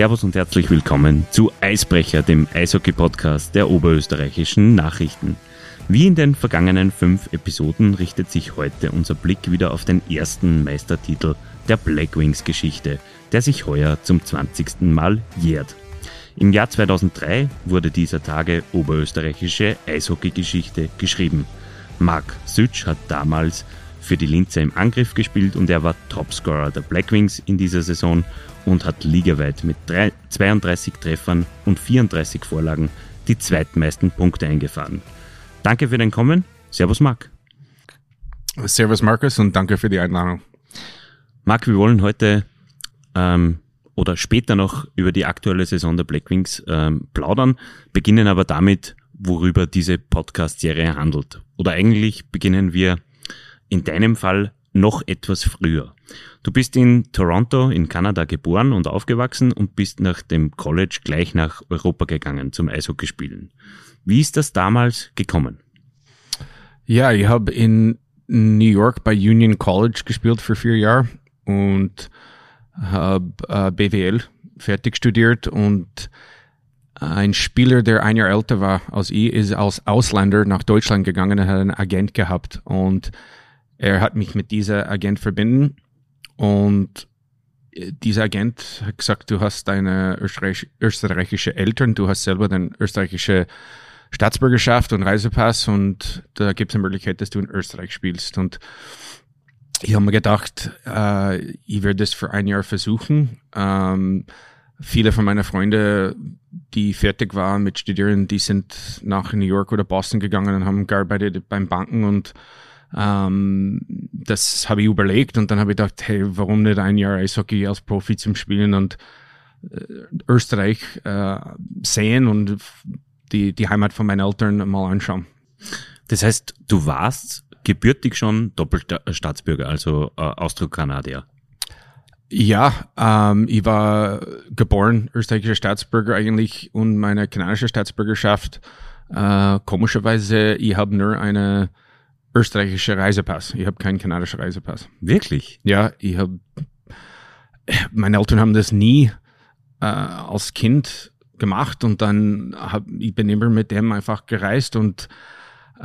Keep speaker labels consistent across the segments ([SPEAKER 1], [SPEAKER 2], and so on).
[SPEAKER 1] Servus und herzlich willkommen zu Eisbrecher, dem Eishockey-Podcast der oberösterreichischen Nachrichten. Wie in den vergangenen fünf Episoden richtet sich heute unser Blick wieder auf den ersten Meistertitel der Blackwings-Geschichte, der sich heuer zum 20. Mal jährt. Im Jahr 2003 wurde dieser Tage oberösterreichische Eishockey-Geschichte geschrieben. Mark Sütsch hat damals für die Linzer im Angriff gespielt und er war Topscorer der Blackwings in dieser Saison und hat ligaweit mit 32 Treffern und 34 Vorlagen die zweitmeisten Punkte eingefahren. Danke für dein Kommen. Servus Marc.
[SPEAKER 2] Servus Markus und danke für die Einladung.
[SPEAKER 1] Marc, wir wollen heute ähm, oder später noch über die aktuelle Saison der Blackwings ähm, plaudern, beginnen aber damit, worüber diese Podcast-Serie handelt. Oder eigentlich beginnen wir in deinem Fall noch etwas früher. Du bist in Toronto in Kanada geboren und aufgewachsen und bist nach dem College gleich nach Europa gegangen zum Eishockeyspielen. Wie ist das damals gekommen?
[SPEAKER 2] Ja, ich habe in New York bei Union College gespielt für vier Jahre und habe äh, BWL fertig studiert und ein Spieler, der ein Jahr älter war als ich, ist als Ausländer nach Deutschland gegangen und hat einen Agent gehabt und er hat mich mit dieser Agent verbinden und äh, dieser Agent hat gesagt, du hast deine österreich österreichische Eltern, du hast selber deine österreichische Staatsbürgerschaft und Reisepass und da gibt es eine Möglichkeit, dass du in Österreich spielst. Und ich habe mir gedacht, äh, ich werde das für ein Jahr versuchen. Ähm, viele von meinen Freunden, die fertig waren mit Studieren, die sind nach New York oder Boston gegangen und haben gearbeitet beim Banken und ähm, das habe ich überlegt und dann habe ich gedacht, hey, warum nicht ein Jahr Eishockey als Profi zum Spielen und äh, Österreich äh, sehen und die, die Heimat von meinen Eltern mal anschauen.
[SPEAKER 1] Das heißt, du warst gebürtig schon Doppelstaatsbürger, also äh, Austro-Kanadier.
[SPEAKER 2] Ja, ähm, ich war geboren österreichischer Staatsbürger eigentlich und meine kanadische Staatsbürgerschaft. Äh, komischerweise, ich habe nur eine österreichische Reisepass. Ich habe keinen kanadischen Reisepass.
[SPEAKER 1] Wirklich?
[SPEAKER 2] Ja, ich habe. Meine Eltern haben das nie äh, als Kind gemacht und dann hab, ich bin immer mit dem einfach gereist und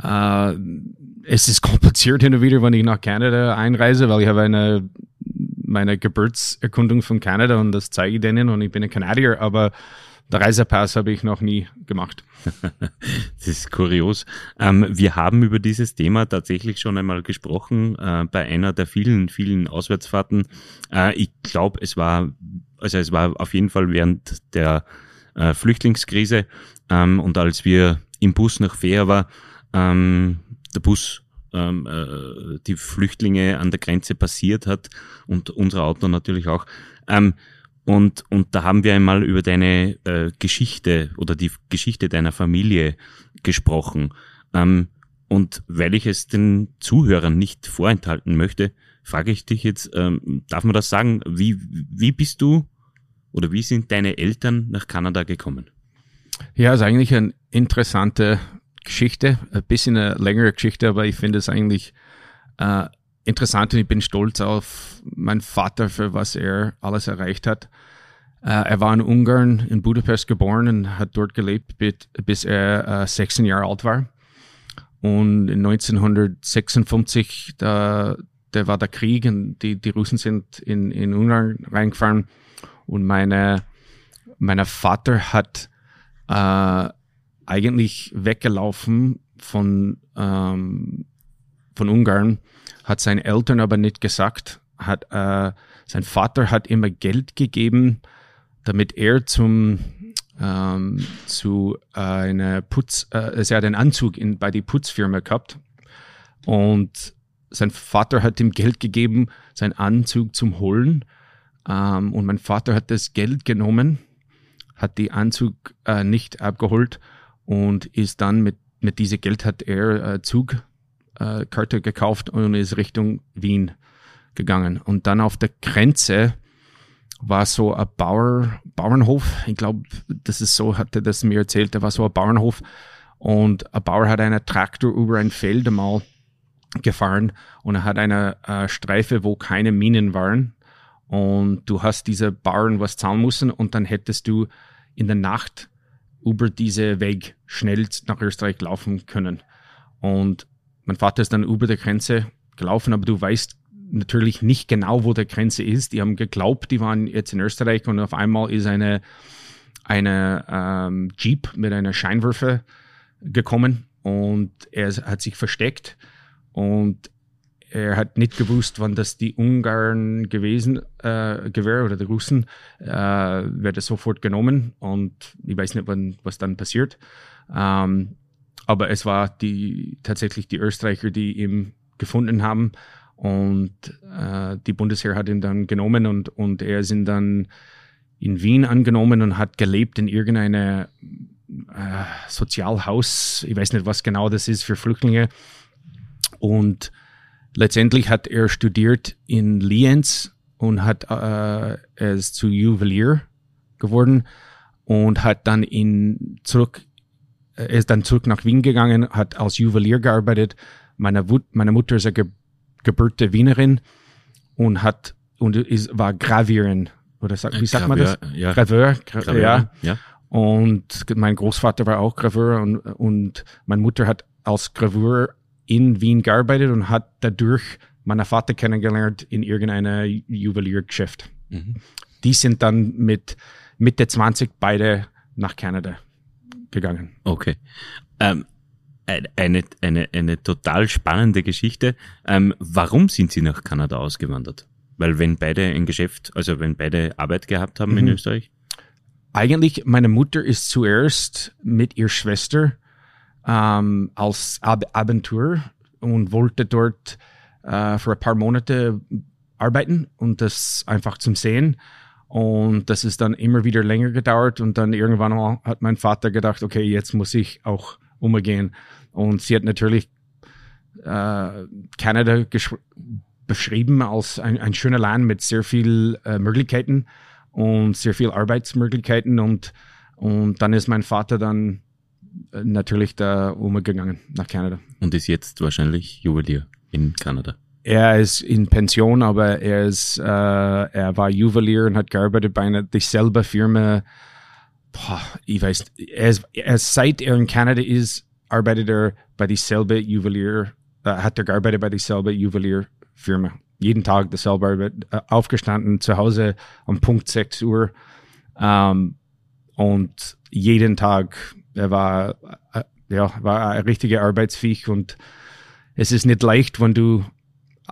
[SPEAKER 2] äh, es ist kompliziert hin und wieder, wenn ich nach Kanada einreise, weil ich habe eine meine Geburtserkundung von Kanada und das zeige ich denen und ich bin ein Kanadier, aber der Reisepass habe ich noch nie gemacht.
[SPEAKER 1] das ist kurios. Ähm, wir haben über dieses Thema tatsächlich schon einmal gesprochen äh, bei einer der vielen, vielen Auswärtsfahrten. Äh, ich glaube, es war, also es war auf jeden Fall während der äh, Flüchtlingskrise ähm, und als wir im Bus nach Fair war, ähm, der Bus ähm, äh, die Flüchtlinge an der Grenze passiert hat und unser Auto natürlich auch. Ähm, und, und da haben wir einmal über deine äh, Geschichte oder die Geschichte deiner Familie gesprochen. Ähm, und weil ich es den Zuhörern nicht vorenthalten möchte, frage ich dich jetzt, ähm, darf man das sagen, wie, wie bist du oder wie sind deine Eltern nach Kanada gekommen?
[SPEAKER 2] Ja, ist eigentlich eine interessante Geschichte, ein bisschen eine längere Geschichte, aber ich finde es eigentlich äh, interessant und ich bin stolz auf meinen Vater für was er alles erreicht hat. Uh, er war in Ungarn, in Budapest geboren und hat dort gelebt, bis er uh, äh, 16 Jahre alt war. Und 1956, da, da war der Krieg und die, die Russen sind in, in Ungarn reingefahren. Und meine, mein Vater hat uh, eigentlich weggelaufen von, ähm, von Ungarn hat seinen Eltern aber nicht gesagt. Hat, äh, sein Vater hat immer Geld gegeben, damit er zum ähm, zu äh, einer Putz, äh, er hat einen Anzug in, bei die Putzfirma gehabt und sein Vater hat ihm Geld gegeben, seinen Anzug zum Holen ähm, und mein Vater hat das Geld genommen, hat die Anzug äh, nicht abgeholt und ist dann mit mit diesem Geld hat er äh, Zug äh, Karte gekauft und ist Richtung Wien gegangen. Und dann auf der Grenze war so ein Bauer, Bauernhof. Ich glaube, das ist so, hat er das mir erzählt. Da war so ein Bauernhof und ein Bauer hat einen Traktor über ein Feld einmal gefahren und er hat eine äh, Streife, wo keine Minen waren. und du hast diese Baren was zahlen müssen und dann hättest du in der Nacht über diese Weg schnell nach Österreich laufen können. Und mein Vater ist dann über der Grenze gelaufen, aber du weißt natürlich nicht genau, wo der Grenze ist. Die haben geglaubt, die waren jetzt in Österreich und auf einmal ist eine, eine ähm, Jeep mit einer Scheinwerfer gekommen und er hat sich versteckt und er hat nicht gewusst, wann das die Ungarn gewesen äh, gewesen oder die Russen, äh, wird sofort genommen und ich weiß nicht, wann, was dann passiert. Ähm, aber es war die tatsächlich die Österreicher, die ihn gefunden haben und äh, die Bundesheer hat ihn dann genommen und, und er ist dann in Wien angenommen und hat gelebt in irgendeiner äh, Sozialhaus. Ich weiß nicht, was genau das ist für Flüchtlinge. Und letztendlich hat er studiert in Lienz und hat äh, ist zu Juwelier geworden und hat dann in zurück er ist dann zurück nach Wien gegangen, hat als Juwelier gearbeitet. Meine, Wut, meine Mutter ist eine Ge gebürte Wienerin und hat und ist, war Gravierin oder sag, wie sagt man das?
[SPEAKER 1] Ja.
[SPEAKER 2] Graveur, Gra
[SPEAKER 1] Graveur,
[SPEAKER 2] ja.
[SPEAKER 1] ja.
[SPEAKER 2] Und mein Großvater war auch Graveur und, und meine Mutter hat als Graveur in Wien gearbeitet und hat dadurch meinen Vater kennengelernt in irgendeiner Juweliergeschäft.
[SPEAKER 1] Mhm.
[SPEAKER 2] Die sind dann mit Mitte 20 beide nach Kanada gegangen.
[SPEAKER 1] Okay. Ähm, eine, eine, eine total spannende Geschichte. Ähm, warum sind Sie nach Kanada ausgewandert? Weil wenn beide ein Geschäft, also wenn beide Arbeit gehabt haben in
[SPEAKER 2] Mhm.
[SPEAKER 1] Österreich?
[SPEAKER 2] Eigentlich, meine Mutter ist zuerst mit ihrer Schwester ähm, als Ab Abentur und wollte dort äh, für ein paar Monate arbeiten und das einfach zum Sehen. Und das ist dann immer wieder länger gedauert und dann irgendwann hat mein Vater gedacht, okay, jetzt muss ich auch umgehen. Und sie hat natürlich äh, Kanada beschrieben als ein, ein schöner Land mit sehr viel äh, Möglichkeiten und sehr viel Arbeitsmöglichkeiten und, und dann ist mein Vater dann äh, natürlich da umgegangen nach Kanada.
[SPEAKER 1] Und ist jetzt wahrscheinlich Juwelier in Kanada.
[SPEAKER 2] Er ist in Pension, aber er ist, äh, er war Juwelier und hat gearbeitet bei einer dieselbe Firma. Boah, ich weiß, er ist, er ist, seit er in Kanada ist, arbeitet er bei dieselbe Juwelier, äh, hat er gearbeitet bei dieselbe Juwelierfirma. Jeden Tag dasselbe Arbeit, äh, aufgestanden, zu Hause um Punkt 6 Uhr. Ähm, und jeden Tag, er war, äh, ja, war ein richtiger Arbeitsviech und es ist nicht leicht, wenn du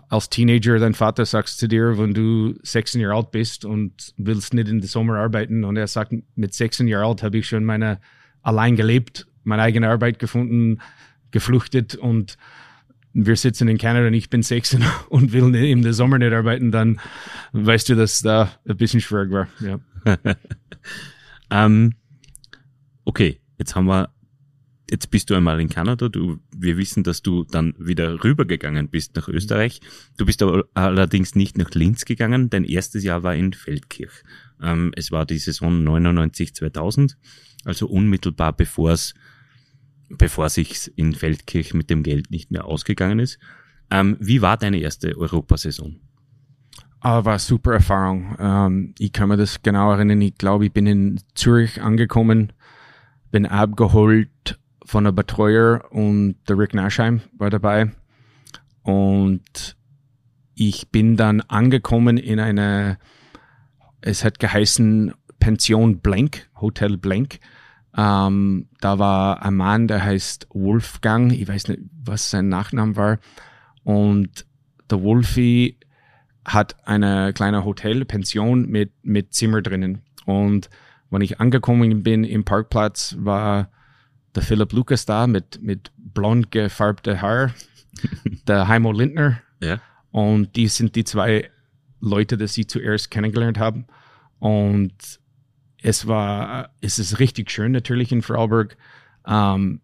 [SPEAKER 2] als Teenager dein Vater sagst zu dir, wenn du 16 Jahre alt bist und willst nicht in den Sommer arbeiten und er sagt, mit 16 Jahren alt habe ich schon meine allein gelebt, meine eigene Arbeit gefunden, geflüchtet und wir sitzen in Kanada und ich bin 16 und will im Sommer nicht arbeiten, dann weißt du, dass da ein bisschen schwierig war. Ja.
[SPEAKER 1] ähm, okay, jetzt haben wir, jetzt bist du einmal in Kanada. Du, wir wissen, dass du dann wieder rübergegangen bist nach Österreich. Du bist aber allerdings nicht nach Linz gegangen. Dein erstes Jahr war in Feldkirch. Ähm, es war die Saison 99-2000, also unmittelbar bevor es bevor sich in Feldkirch mit dem Geld nicht mehr ausgegangen ist. Ähm, wie war deine erste Europasaison?
[SPEAKER 2] Aber war super Erfahrung. Ähm, ich kann mir das genau erinnern. Ich glaube, ich bin in Zürich angekommen, bin abgeholt von der Betreuer und der Rick Naschheim war dabei. Und ich bin dann angekommen in eine, es hat geheißen Pension Blank, Hotel Blank. Ähm, da war ein Mann, der heißt Wolfgang, ich weiß nicht, was sein Nachname war. Und der Wolfi hat eine kleine Hotelpension mit, mit Zimmer drinnen. Und wenn ich angekommen bin im Parkplatz, war der Philipp Lukas da mit, mit blond gefärbte Haar, der Heimo Lindner.
[SPEAKER 1] Ja.
[SPEAKER 2] Und die sind die zwei Leute, die sie zuerst kennengelernt haben. Und es war, es ist richtig schön natürlich in Vorarlberg. Ähm,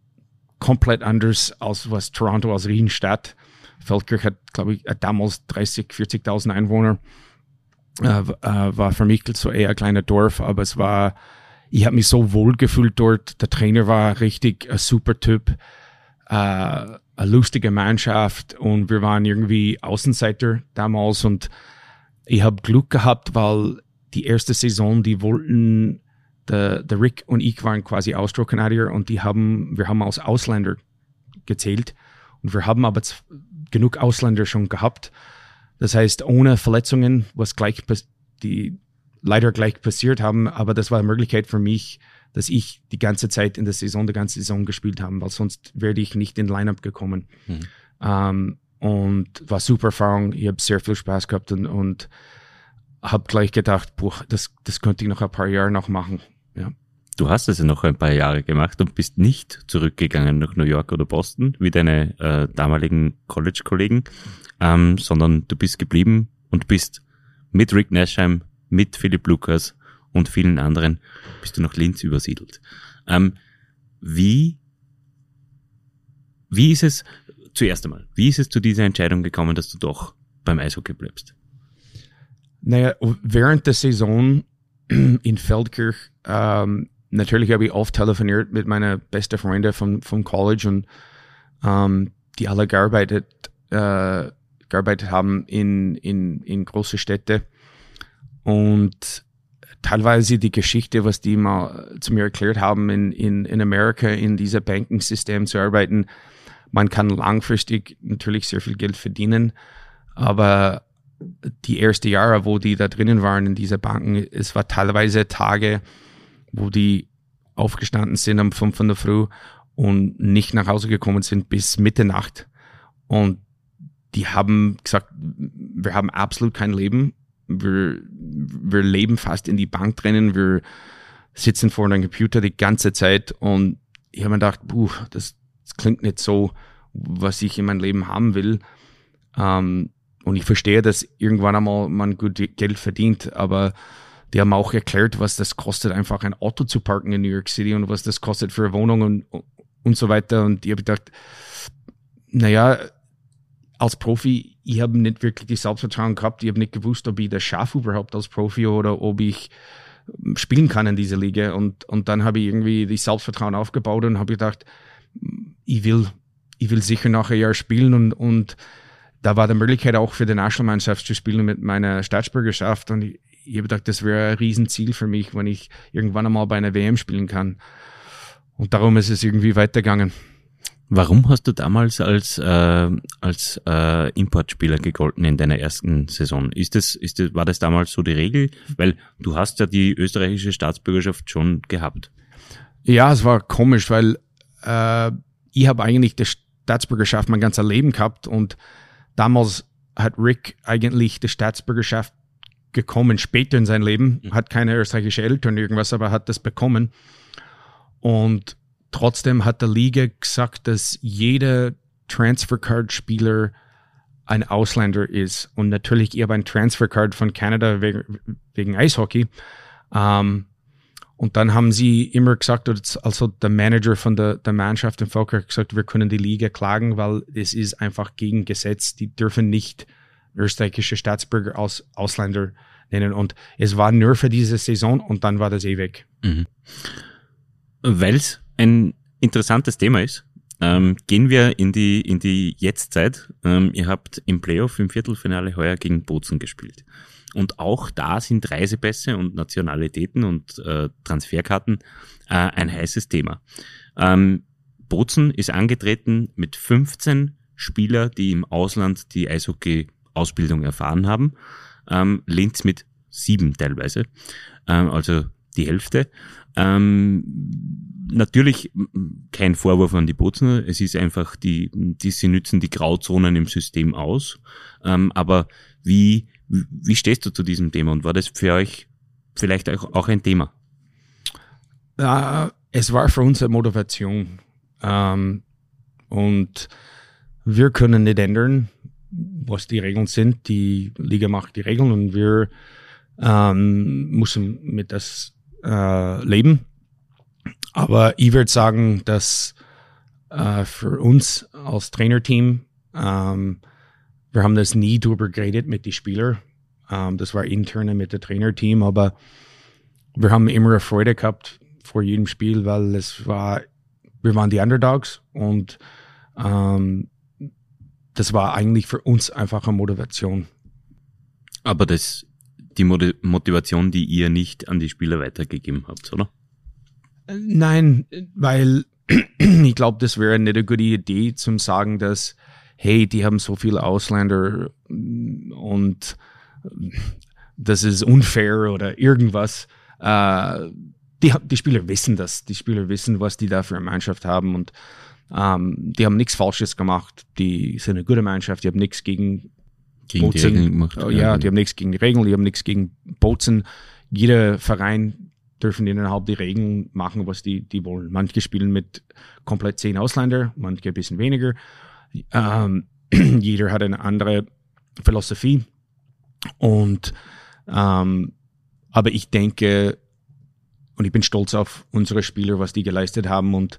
[SPEAKER 2] komplett anders als was Toronto als Riesenstadt. Feldkirch hat, glaube ich, damals 30, 40.000 Einwohner. Äh, äh, war für mich so eher ein kleiner Dorf, aber es war, ich habe mich so wohl gefühlt dort. Der Trainer war richtig ein super Typ, äh, eine lustige Mannschaft und wir waren irgendwie Außenseiter damals und ich habe Glück gehabt, weil die erste Saison, die wollten, der, der Rick und ich waren quasi Austro-Kanadier und die haben, wir haben als Ausländer gezählt und wir haben aber genug Ausländer schon gehabt. Das heißt, ohne Verletzungen, was gleich, die leider gleich passiert haben, aber das war eine Möglichkeit für mich, dass ich die ganze Zeit in der Saison, die ganze Saison gespielt habe, weil sonst wäre ich nicht in Lineup gekommen. Mhm. Ähm, und war super Erfahrung. Ich habe sehr viel Spaß gehabt und, und habe gleich gedacht, boah, das, das könnte ich noch ein paar Jahre noch machen. Ja.
[SPEAKER 1] Du hast es ja noch ein paar Jahre gemacht und bist nicht zurückgegangen nach New York oder Boston wie deine äh, damaligen College-Kollegen, ähm, sondern du bist geblieben und bist mit Rick Nashheim, mit Philipp Lukas und vielen anderen bist du nach Linz übersiedelt. Ähm, wie, wie ist es, zuerst einmal, wie ist es zu dieser Entscheidung gekommen, dass du doch beim Eishockey bleibst?
[SPEAKER 2] Naja, während der Saison in Feldkirch, ähm, natürlich habe ich oft telefoniert mit meiner besten Freunde vom, vom College und ähm, die alle gearbeitet, äh, gearbeitet haben in, in, in große Städte. Und teilweise die Geschichte, was die mal zu mir erklärt haben, in, in, in Amerika in dieser Banking-System zu arbeiten. Man kann langfristig natürlich sehr viel Geld verdienen, aber die ersten Jahre, wo die da drinnen waren in dieser Banken, es war teilweise Tage, wo die aufgestanden sind um fünf in der Früh und nicht nach Hause gekommen sind bis Mitternacht. Und die haben gesagt, wir haben absolut kein Leben wir, wir leben fast in die Bank drinnen, wir sitzen vor einem Computer die ganze Zeit und ich habe mir gedacht, puh, das, das, klingt nicht so, was ich in meinem Leben haben will. Ähm, und ich verstehe, dass irgendwann einmal man gut Geld verdient, aber die haben auch erklärt, was das kostet, einfach ein Auto zu parken in New York City und was das kostet für eine Wohnung und, und so weiter. Und ich habe gedacht, naja, als Profi, ich habe nicht wirklich die Selbstvertrauen gehabt. Ich habe nicht gewusst, ob ich das schaffe überhaupt als Profi oder ob ich ähm, spielen kann in dieser Liga. Und, und dann habe ich irgendwie die Selbstvertrauen aufgebaut und habe gedacht, ich will, ich will sicher nach einem Jahr spielen und, und da war die Möglichkeit auch für die Nationalmannschaft zu spielen mit meiner Staatsbürgerschaft und ich, ich habe gedacht, das wäre ein Riesenziel für mich, wenn ich irgendwann einmal bei einer WM spielen kann. Und darum ist es irgendwie weitergegangen.
[SPEAKER 1] Warum hast du damals als, äh, als äh, Importspieler gegolten in deiner ersten Saison? Ist das, ist das, war das damals so die Regel? Weil du hast ja die österreichische Staatsbürgerschaft schon gehabt.
[SPEAKER 2] Ja, es war komisch, weil äh, ich habe eigentlich die Staatsbürgerschaft mein ganzes Leben gehabt und damals hat Rick eigentlich die Staatsbürgerschaft gekommen, später in sein Leben, mhm. hat keine österreichische Eltern irgendwas, aber hat das bekommen. Und Trotzdem hat der Liga gesagt, dass jeder Transfercard-Spieler ein Ausländer ist. Und natürlich, ich habe ein Transfercard von Kanada wegen, wegen Eishockey. Ähm, und dann haben sie immer gesagt, also der Manager von der, der Mannschaft in Volker hat gesagt, wir können die Liga klagen, weil es ist einfach gegen Gesetz. Die dürfen nicht österreichische Staatsbürger als Ausländer nennen. Und es war nur für diese Saison und dann war das eh weg. Mhm.
[SPEAKER 1] Weil es ein interessantes Thema ist, ähm, gehen wir in die, in die Jetztzeit. Ähm, ihr habt im Playoff im Viertelfinale heuer gegen Bozen gespielt. Und auch da sind Reisepässe und Nationalitäten und äh, Transferkarten äh, ein heißes Thema. Ähm, Bozen ist angetreten mit 15 Spieler, die im Ausland die Eishockey-Ausbildung erfahren haben. Ähm, Linz mit sieben teilweise, ähm, also die Hälfte. Ähm, natürlich kein Vorwurf an die Bozner. Es ist einfach die, die sie nützen die Grauzonen im System aus. Ähm, aber wie, wie stehst du zu diesem Thema und war das für euch vielleicht auch, ein Thema?
[SPEAKER 2] Uh, es war für uns eine Motivation. Ähm, und wir können nicht ändern, was die Regeln sind. Die Liga macht die Regeln und wir ähm, müssen mit das äh, leben. Aber ich würde sagen, dass äh, für uns als Trainerteam, ähm, wir haben das nie drüber geredet mit den Spielern. Ähm, das war interne mit dem Trainerteam, aber wir haben immer eine Freude gehabt vor jedem Spiel, weil es war, wir waren die Underdogs und ähm, das war eigentlich für uns einfach eine Motivation.
[SPEAKER 1] Aber das die Motivation, die ihr nicht an die Spieler weitergegeben habt, oder?
[SPEAKER 2] Nein, weil ich glaube, das wäre nicht eine gute Idee zum sagen, dass, hey, die haben so viele Ausländer und das ist unfair oder irgendwas. Äh, die, die Spieler wissen das. Die Spieler wissen, was die da für eine Mannschaft haben und ähm, die haben nichts Falsches gemacht. Die sind eine gute Mannschaft. Die haben nichts gegen
[SPEAKER 1] gegen Bozen. die Regeln gemacht.
[SPEAKER 2] Ja, ja, die haben nichts gegen die Regeln, die haben nichts gegen Bozen. Jeder Verein dürfen innerhalb die Regeln machen, was die, die wollen. Manche spielen mit komplett zehn Ausländer, manche ein bisschen weniger. Ähm, jeder hat eine andere Philosophie. Und ähm, aber ich denke, und ich bin stolz auf unsere Spieler, was die geleistet haben und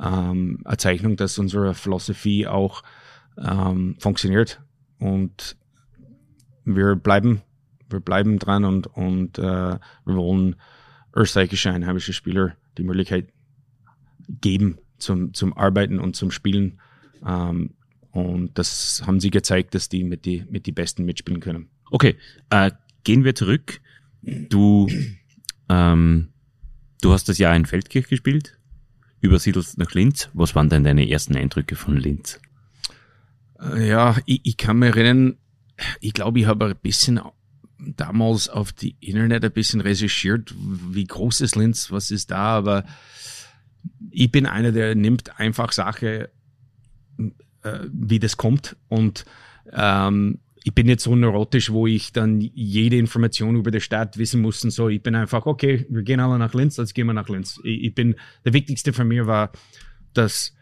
[SPEAKER 2] ähm, eine Zeichnung, dass unsere Philosophie auch ähm, funktioniert. Und wir bleiben, wir bleiben dran und, und äh, wir wollen österreichische einheimische Spieler die Möglichkeit geben zum, zum Arbeiten und zum Spielen. Ähm, und das haben sie gezeigt, dass die mit die, mit die Besten mitspielen können.
[SPEAKER 1] Okay, äh, gehen wir zurück. Du, ähm, du hast das Jahr in Feldkirch gespielt, übersiedelst nach Linz. Was waren denn deine ersten Eindrücke von Linz?
[SPEAKER 2] Äh, ja, ich, ich kann mich erinnern, ich glaube, ich habe ein bisschen damals auf die Internet ein bisschen recherchiert, wie groß ist Linz, was ist da, aber ich bin einer, der nimmt einfach Sache, äh, wie das kommt und ähm, ich bin jetzt so neurotisch, wo ich dann jede Information über die Stadt wissen muss und so. Ich bin einfach, okay, wir gehen alle nach Linz, jetzt gehen wir nach Linz. Ich, ich bin, der wichtigste für mich war, dass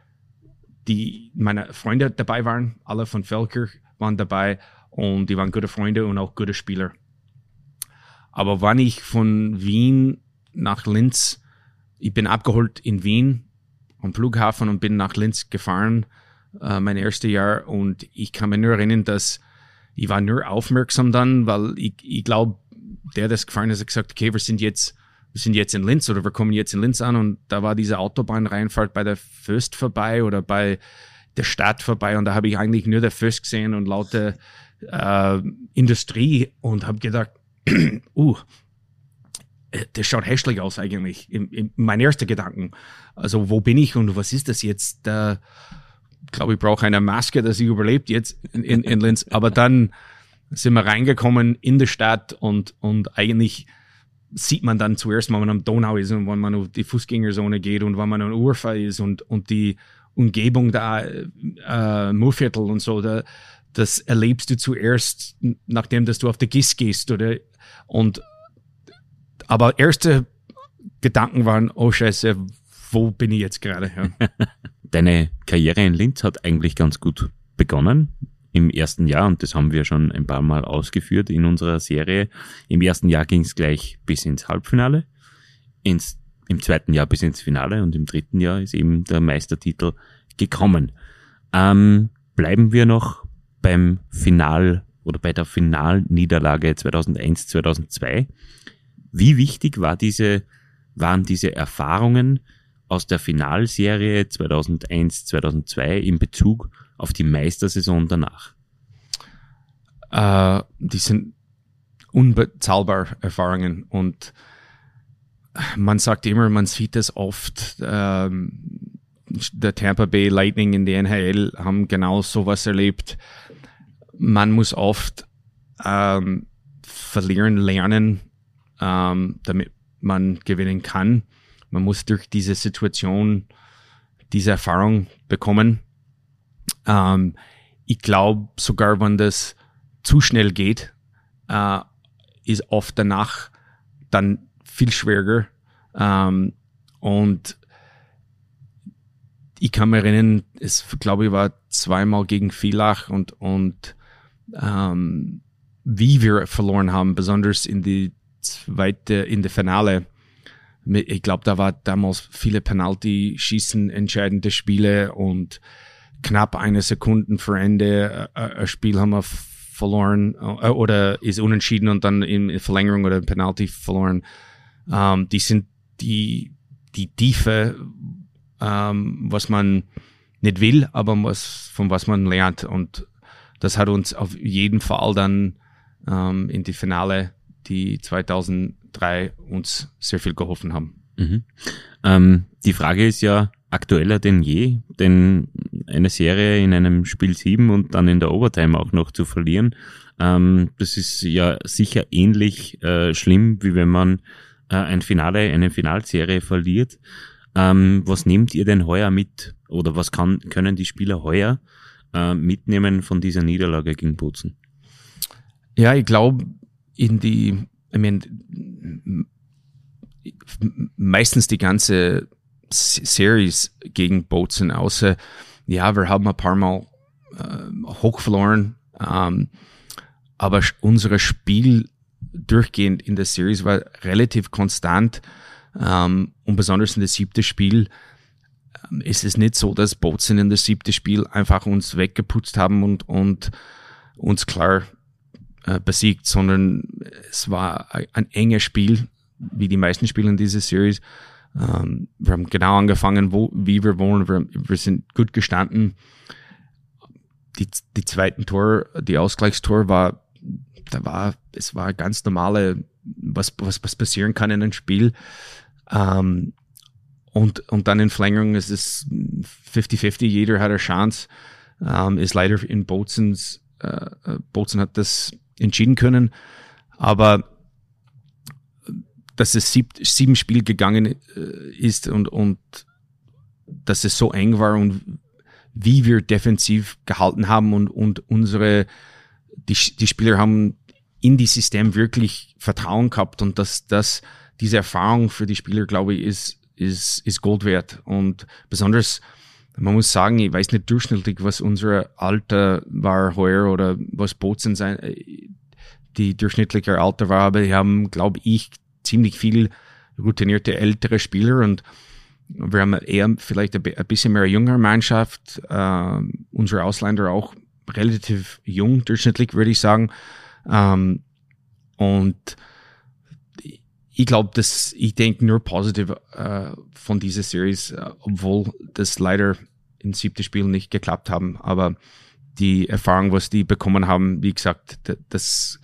[SPEAKER 2] die, meine Freunde dabei waren, alle von Felkirch waren dabei und die waren gute Freunde und auch gute Spieler. Aber wann ich von Wien nach Linz, ich bin abgeholt in Wien am Flughafen und bin nach Linz gefahren, äh, mein erstes Jahr. Und ich kann mich nur erinnern, dass ich war nur aufmerksam dann, weil ich, ich glaube, der, das gefahren ist, hat gesagt, okay, wir sind jetzt, wir sind jetzt in Linz oder wir kommen jetzt in Linz an. Und da war diese Autobahnreinfahrt bei der Fürst vorbei oder bei der Stadt vorbei. Und da habe ich eigentlich nur der Fürst gesehen und lauter äh, Industrie und habe gedacht, uh, das schaut hässlich aus eigentlich. In, in mein erster Gedanken. Also wo bin ich und was ist das jetzt? Da glaube ich brauche eine Maske, dass ich überlebt jetzt in, in, in Linz. Aber dann sind wir reingekommen in die Stadt und und eigentlich sieht man dann zuerst, wenn man am Donau ist und wenn man auf die Fußgängerzone geht und wenn man an Urfa ist und und die Umgebung da, äh, Murviertel und so, da, das erlebst du zuerst, nachdem dass du auf der GIS gehst oder und aber erste Gedanken waren, oh Scheiße, wo bin ich jetzt gerade? Ja.
[SPEAKER 1] Deine Karriere in Linz hat eigentlich ganz gut begonnen im ersten Jahr und das haben wir schon ein paar Mal ausgeführt in unserer Serie. Im ersten Jahr ging es gleich bis ins Halbfinale, ins, im zweiten Jahr bis ins Finale und im dritten Jahr ist eben der Meistertitel gekommen. Ähm, bleiben wir noch beim Final oder bei der Finalniederlage 2001, 2002. Wie wichtig war diese, waren diese Erfahrungen aus der Finalserie 2001, 2002 in Bezug auf die Meistersaison danach?
[SPEAKER 2] Äh, die sind unbezahlbar Erfahrungen und man sagt immer, man sieht es oft, ähm, der Tampa Bay Lightning in der NHL haben genau sowas erlebt man muss oft ähm, verlieren lernen, ähm, damit man gewinnen kann. Man muss durch diese Situation diese Erfahrung bekommen. Ähm, ich glaube, sogar wenn das zu schnell geht, äh, ist oft danach dann viel schwieriger. Ähm, und ich kann mich erinnern, es glaube ich war zweimal gegen Villach und, und ähm, wie wir verloren haben, besonders in die zweite, in der Finale. Ich glaube, da war damals viele Penalty-Schießen entscheidende Spiele und knapp eine Sekunde vor Ende äh, ein Spiel haben wir verloren äh, oder ist unentschieden und dann in Verlängerung oder Penalty verloren. Ähm, die sind die, die Tiefe, ähm, was man nicht will, aber was, von was man lernt. Und das hat uns auf jeden Fall dann ähm, in die Finale, die 2003 uns sehr viel geholfen haben. Mhm.
[SPEAKER 1] Ähm, die Frage ist ja aktueller denn je, denn eine Serie in einem Spiel 7 und dann in der Overtime auch noch zu verlieren, ähm, das ist ja sicher ähnlich äh, schlimm, wie wenn man äh, ein Finale, eine Finalserie verliert. Ähm, was nehmt ihr denn heuer mit oder was kann, können die Spieler heuer äh, mitnehmen von dieser Niederlage gegen Bozen?
[SPEAKER 2] Ja, ich glaube, in die, I mean, meistens die ganze Series gegen Bozen, außer, ja, wir haben ein paar Mal äh, hoch verloren, ähm, aber unser Spiel durchgehend in der Series war relativ konstant ähm, und besonders in der siebten Spiel ähm, ist es nicht so, dass Bozen in der siebten Spiel einfach uns weggeputzt haben und, und uns klar äh, besiegt, sondern es war ein enges Spiel, wie die meisten Spiele in dieser Series. Ähm, wir haben genau angefangen, wo, wie wir wollen. Wir, wir sind gut gestanden. Die, die zweiten Tor, die Ausgleichstor war, da war, es war ganz normale, was, was, was passieren kann in einem Spiel. Ähm, und, und dann in Verlängerung ist es 50-50, jeder hat eine Chance. Ähm, ist leider in Bozens, äh, Bozen hat das entschieden können. Aber dass es sieb, sieben Spiel gegangen äh, ist und, und dass es so eng war und wie wir defensiv gehalten haben und, und unsere, die, die Spieler haben in die System wirklich Vertrauen gehabt und dass das, diese Erfahrung für die Spieler, glaube ich, ist, ist, ist Gold wert. Und besonders, man muss sagen, ich weiß nicht durchschnittlich, was unser Alter war heuer oder was Bozen sein, äh, die durchschnittliche Alter war, aber die haben, glaube ich, ziemlich viel routinierte ältere Spieler und wir haben eher vielleicht ein bisschen mehr jüngere Mannschaft. Äh, unsere Ausländer auch relativ jung, durchschnittlich, würde ich sagen. Ähm, und ich glaube, dass ich denke nur positiv äh, von dieser Series, äh, obwohl das leider in siebten Spiel nicht geklappt haben. Aber die Erfahrung, was die bekommen haben, wie gesagt, das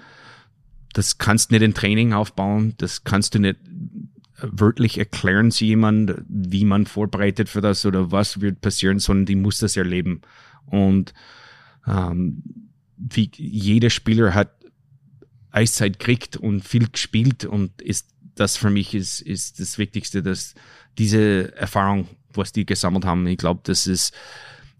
[SPEAKER 2] das kannst du nicht in Training aufbauen, das kannst du nicht wörtlich erklären zu jemand, wie man vorbereitet für das oder was wird passieren, sondern die muss das erleben. Und ähm, wie jeder Spieler hat Eiszeit kriegt und viel gespielt und ist das für mich ist, ist das Wichtigste, dass diese Erfahrung, was die gesammelt haben, ich glaube, das ist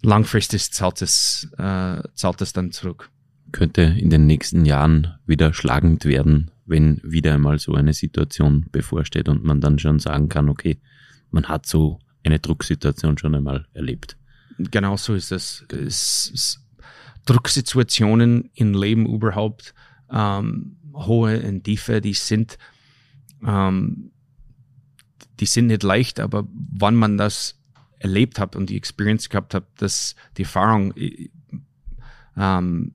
[SPEAKER 2] langfristig zahlt es, äh, zahlt es dann zurück
[SPEAKER 1] könnte in den nächsten Jahren wieder schlagend werden, wenn wieder einmal so eine Situation bevorsteht und man dann schon sagen kann, okay, man hat so eine Drucksituation schon einmal erlebt.
[SPEAKER 2] Genau so ist es. es, es Drucksituationen im Leben überhaupt, ähm, hohe und tiefe, die sind, ähm, die sind nicht leicht, aber wann man das erlebt hat und die Experience gehabt hat, dass die Erfahrung, ähm,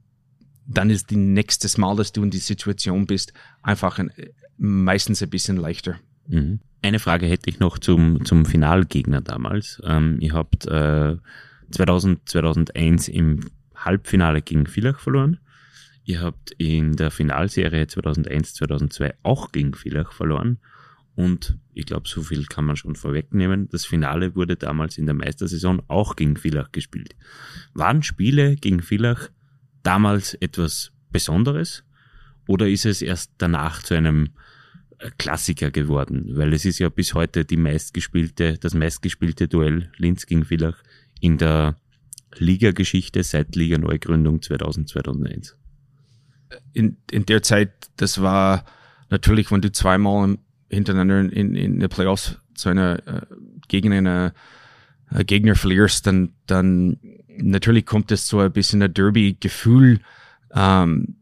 [SPEAKER 2] dann ist die nächstes Mal, dass du in die Situation bist, einfach ein, meistens ein bisschen leichter.
[SPEAKER 1] Mhm. Eine Frage hätte ich noch zum, zum Finalgegner damals. Ähm, ihr habt äh, 2000, 2001 im Halbfinale gegen Villach verloren. Ihr habt in der Finalserie 2001, 2002 auch gegen Villach verloren. Und ich glaube, so viel kann man schon vorwegnehmen. Das Finale wurde damals in der Meistersaison auch gegen Villach gespielt. Waren Spiele gegen Villach damals etwas Besonderes oder ist es erst danach zu einem äh, Klassiker geworden? Weil es ist ja bis heute die meistgespielte, das meistgespielte Duell Linz gegen Villach in der Ligageschichte seit Liga Neugründung 2000, 2001.
[SPEAKER 2] In, in der Zeit, das war natürlich, wenn du zweimal hintereinander in, in den Playoffs zu einer, äh, gegen einen äh, Gegner verlierst, dann, dann natürlich kommt es so ein bisschen ein Derby-Gefühl. Ähm,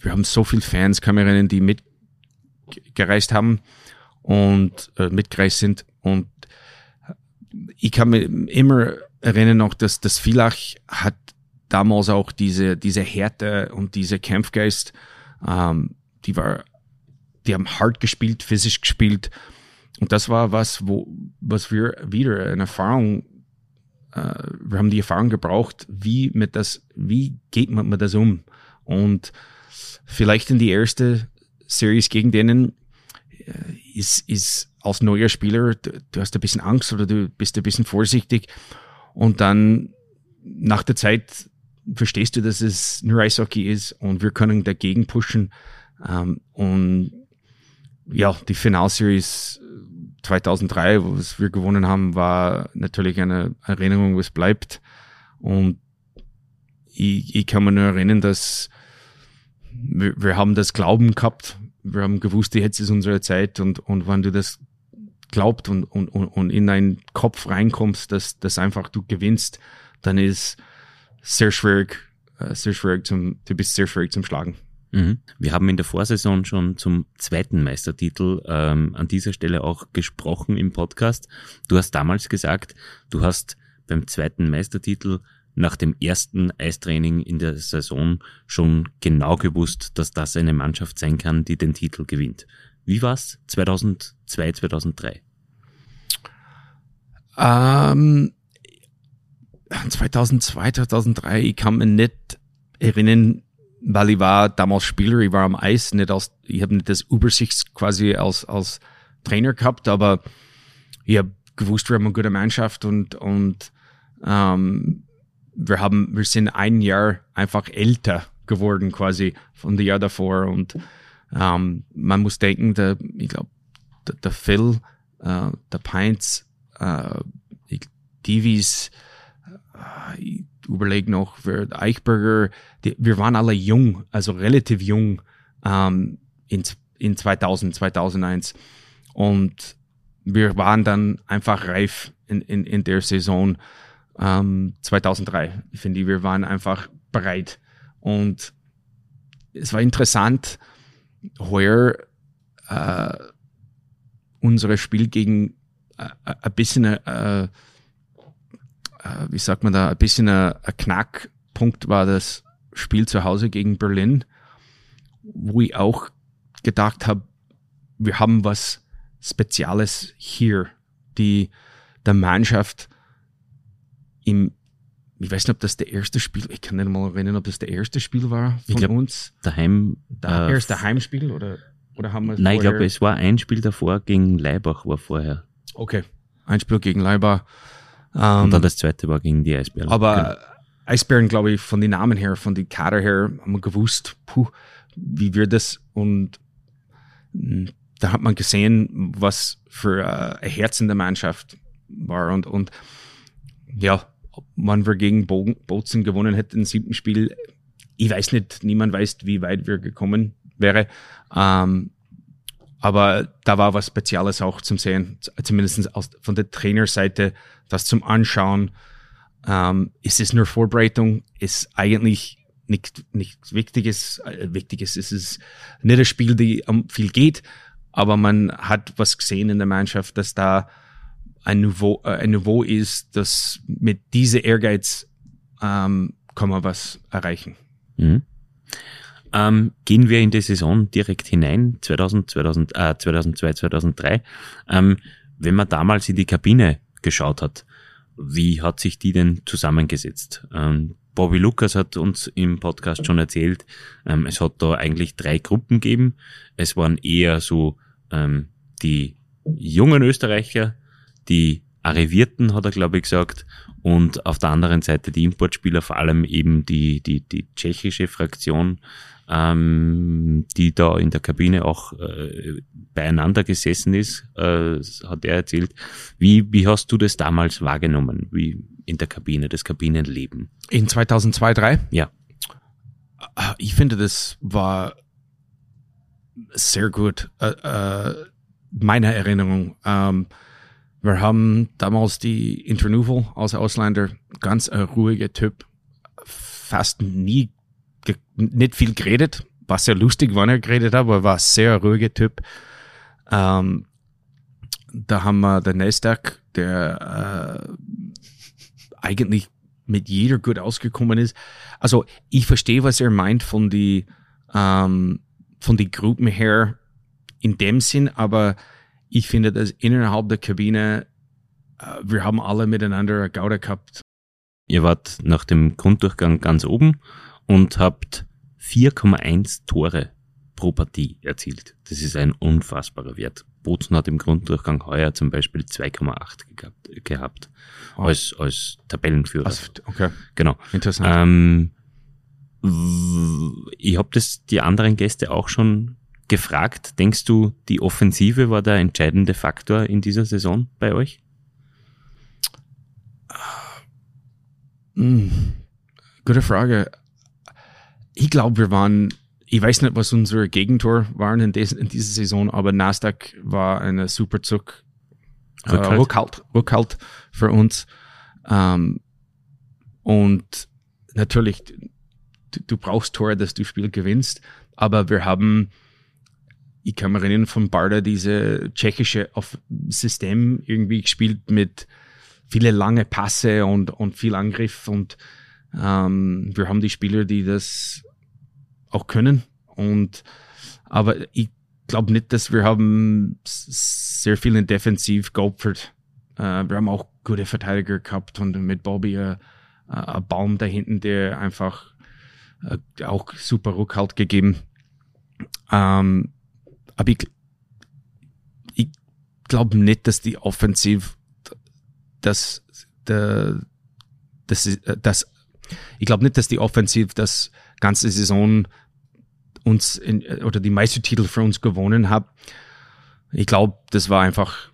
[SPEAKER 2] wir haben so viele Fans, kann man erinnern, die mitgereist haben und äh, mitgereist sind. Und ich kann mich immer erinnern noch, dass das Villach hat damals auch diese, diese Härte und diese Kampfgeist, ähm, die war, die haben hart gespielt, physisch gespielt. Und das war was, wo, was wir wieder eine Erfahrung äh, wir haben die Erfahrung gebraucht, wie mit das, wie geht man mit das um? Und vielleicht in die erste Series gegen denen äh, ist, ist als neuer Spieler, du, du hast ein bisschen Angst oder du bist ein bisschen vorsichtig und dann nach der Zeit verstehst du, dass es nur Eishockey ist und wir können dagegen pushen. Ähm, und ja, die Finalseries 2003, wo wir gewonnen haben, war natürlich eine Erinnerung, was bleibt. Und ich, ich kann mir nur erinnern, dass wir, wir haben das Glauben gehabt. Wir haben gewusst, jetzt ist unsere Zeit und, und wenn du das glaubt und, und, und in deinen Kopf reinkommst, dass, dass einfach du gewinnst, dann ist sehr schwierig, äh, sehr schwierig zum, du bist sehr schwierig zum Schlagen.
[SPEAKER 1] Mhm. Wir haben in der Vorsaison schon zum zweiten Meistertitel ähm, an dieser Stelle auch gesprochen im Podcast. Du hast damals gesagt, du hast beim zweiten Meistertitel nach dem ersten Eistraining in der Saison schon genau gewusst, dass das eine Mannschaft sein kann, die den Titel gewinnt. Wie war's 2002, 2003?
[SPEAKER 2] Ähm, 2002, 2003, ich kann mich nicht erinnern, weil ich war damals Spieler, ich war am Eis, nicht als, ich habe nicht das Übersicht quasi als, als Trainer gehabt, aber ich habe gewusst, wir haben eine gute Mannschaft und, und ähm, wir haben, wir sind ein Jahr einfach älter geworden quasi von dem Jahr davor und ähm, man muss denken, der, ich glaube, der, der Phil, äh, der Pines, äh, Divis, ich überlege noch, wer, Eichberger, die, wir waren alle jung, also relativ jung ähm, in, in 2000, 2001 und wir waren dann einfach reif in, in, in der Saison. Ähm, 2003, finde ich. Wir waren einfach bereit. Und es war interessant, heuer äh, unser Spiel gegen äh, äh ein bisschen, äh, äh, wie sagt man da, ein bisschen ein, ein Knackpunkt war das Spiel zu Hause gegen Berlin, wo ich auch gedacht habe, wir haben was Spezielles hier, die der Mannschaft im ich weiß nicht, ob das der erste Spiel, ich kann nicht mal erinnern, ob das der erste Spiel war von
[SPEAKER 1] glaub,
[SPEAKER 2] uns.
[SPEAKER 1] Daheim.
[SPEAKER 2] Da, äh, erste Heimspiel oder, oder haben wir es
[SPEAKER 1] Nein, ich glaube, es war ein Spiel davor gegen Leibach, war vorher.
[SPEAKER 2] Okay. Ein Spiel gegen Leibach.
[SPEAKER 1] Ähm, Und dann das zweite war gegen die Eisbären.
[SPEAKER 2] Aber genau. Eisbären, glaube ich, von den Namen her, von den Kader her, haben wir gewusst, puh, wie wird das? Und hm, da hat man gesehen, was für äh, ein Herz in der Mannschaft war. Und, und ja, wann wir gegen Bozen gewonnen hätten im siebten Spiel, ich weiß nicht, niemand weiß, wie weit wir gekommen wäre. Ähm, aber da war was Spezielles auch zum Sehen, zumindest aus, von der Trainerseite, das zum Anschauen. Ähm, ist es nur Vorbereitung? Ist eigentlich nichts nicht Wichtiges. Äh, Wichtiges ist es nicht ein Spiel, die um viel geht, aber man hat was gesehen in der Mannschaft, dass da ein Niveau, äh, ein Niveau ist, dass mit dieser Ehrgeiz ähm, kann man was erreichen.
[SPEAKER 1] Mhm. Ähm, gehen wir in die Saison direkt hinein, 2000, 2000, äh, 2002, 2003. Ähm, wenn man damals in die Kabine geschaut hat, wie hat sich die denn zusammengesetzt? Ähm, Bobby Lucas hat uns im Podcast schon erzählt, ähm, es hat da eigentlich drei Gruppen gegeben. Es waren eher so ähm, die jungen Österreicher, die Arrivierten, hat er, glaube ich, gesagt. Und auf der anderen Seite die Importspieler, vor allem eben die, die, die tschechische Fraktion, ähm, die da in der Kabine auch äh, beieinander gesessen ist, äh, hat er erzählt. Wie, wie hast du das damals wahrgenommen, wie in der Kabine, das Kabinenleben?
[SPEAKER 2] In 2002, 2003?
[SPEAKER 1] Ja.
[SPEAKER 2] Ich finde, das war sehr gut. Äh, äh, meiner Erinnerung. Ähm, wir haben damals die Internuval als Ausländer, ganz ein ruhiger Typ, fast nie, nicht viel geredet, war sehr lustig, wann er geredet hat, aber war sehr ruhiger Typ. Ähm, da haben wir den Nasdaq, der äh, eigentlich mit jeder gut ausgekommen ist. Also ich verstehe, was er meint von die ähm, von die Gruppen her in dem Sinn, aber ich finde, dass innerhalb der Kabine, äh, wir haben alle miteinander eine Gaude gehabt.
[SPEAKER 1] Ihr wart nach dem Grunddurchgang ganz oben und habt 4,1 Tore pro Partie erzielt. Das ist ein unfassbarer Wert. Bozen hat im Grunddurchgang heuer zum Beispiel 2,8 gehabt, oh. als, als Tabellenführer. Also,
[SPEAKER 2] okay.
[SPEAKER 1] Genau.
[SPEAKER 2] Interessant.
[SPEAKER 1] Ähm, ich habe das die anderen Gäste auch schon gefragt. Denkst du, die Offensive war der entscheidende Faktor in dieser Saison bei euch?
[SPEAKER 2] Hm, gute Frage. Ich glaube, wir waren, ich weiß nicht, was unsere Gegentor waren in, des, in dieser Saison, aber Nasdaq war eine super Zug. Äh, Rückhalt. Rückhalt für uns. Ähm, und natürlich, du, du brauchst Tore, dass du Spiel gewinnst, aber wir haben ich kann mich erinnern von Barda diese tschechische System irgendwie gespielt mit viele lange Passe und, und viel Angriff und ähm, wir haben die Spieler, die das auch können und aber ich glaube nicht, dass wir haben sehr viel in Defensiv geopfert. Äh, wir haben auch gute Verteidiger gehabt und mit Bobby äh, ein Baum da hinten, der einfach äh, auch super Rückhalt gegeben. Ähm, aber ich, ich glaube nicht, dass die Offensiv das, das, das, das ich glaube nicht, dass die Offensiv das ganze Saison uns in, oder die Meistertitel für uns gewonnen hat. Ich glaube, das war einfach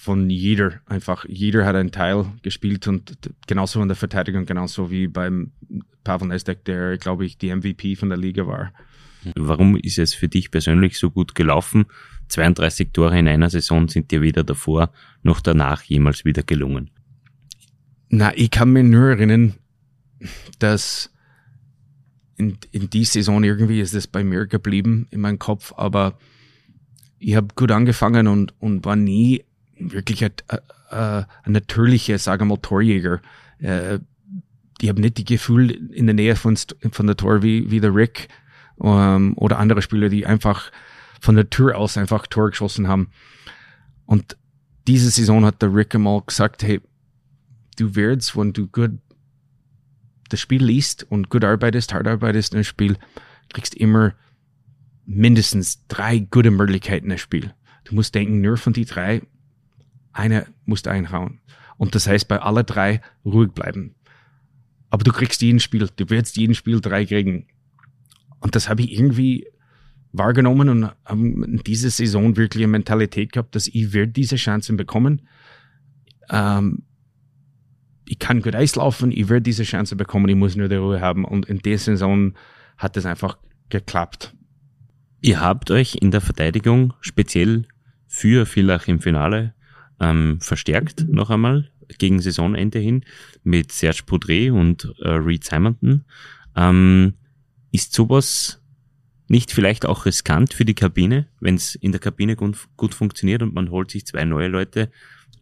[SPEAKER 2] von jeder, einfach jeder hat einen Teil gespielt und genauso in der Verteidigung, genauso wie beim Pavel Nestek, der, glaube ich, die MVP von der Liga war.
[SPEAKER 1] Warum ist es für dich persönlich so gut gelaufen? 32 Tore in einer Saison sind dir weder davor noch danach jemals wieder gelungen.
[SPEAKER 2] Na, ich kann mir nur erinnern, dass in, in die Saison irgendwie ist es bei mir geblieben in meinem Kopf, aber ich habe gut angefangen und, und war nie wirklich ein, ein, ein natürlicher, sagen wir mal, Torjäger. Äh, ich habe nicht die Gefühl in der Nähe von, von der Tor wie, wie der Rick ähm, oder andere Spieler, die einfach von der Tür aus einfach Tor geschossen haben. Und diese Saison hat der Rick einmal gesagt, hey, du wirst, wenn du gut das Spiel liest und gut arbeitest, hart arbeitest das Spiel, kriegst immer mindestens drei gute Möglichkeiten im Spiel. Du musst denken, nur von die drei, eine musst einhauen. Und das heißt, bei alle drei ruhig bleiben. Aber du kriegst jeden Spiel, du wirst jeden Spiel drei kriegen. Und das habe ich irgendwie wahrgenommen und in dieser Saison wirklich eine Mentalität gehabt, dass ich werde diese Chancen bekommen. Ähm, ich kann gut Eislaufen, ich werde diese Chance bekommen, ich muss nur die Ruhe haben. Und in der Saison hat das einfach geklappt.
[SPEAKER 1] Ihr habt euch in der Verteidigung speziell für Villach im Finale ähm, verstärkt noch einmal gegen Saisonende hin mit Serge Poudre und äh, Reed Simonton. Ähm, ist sowas nicht vielleicht auch riskant für die Kabine, wenn es in der Kabine gut, gut, funktioniert und man holt sich zwei neue Leute,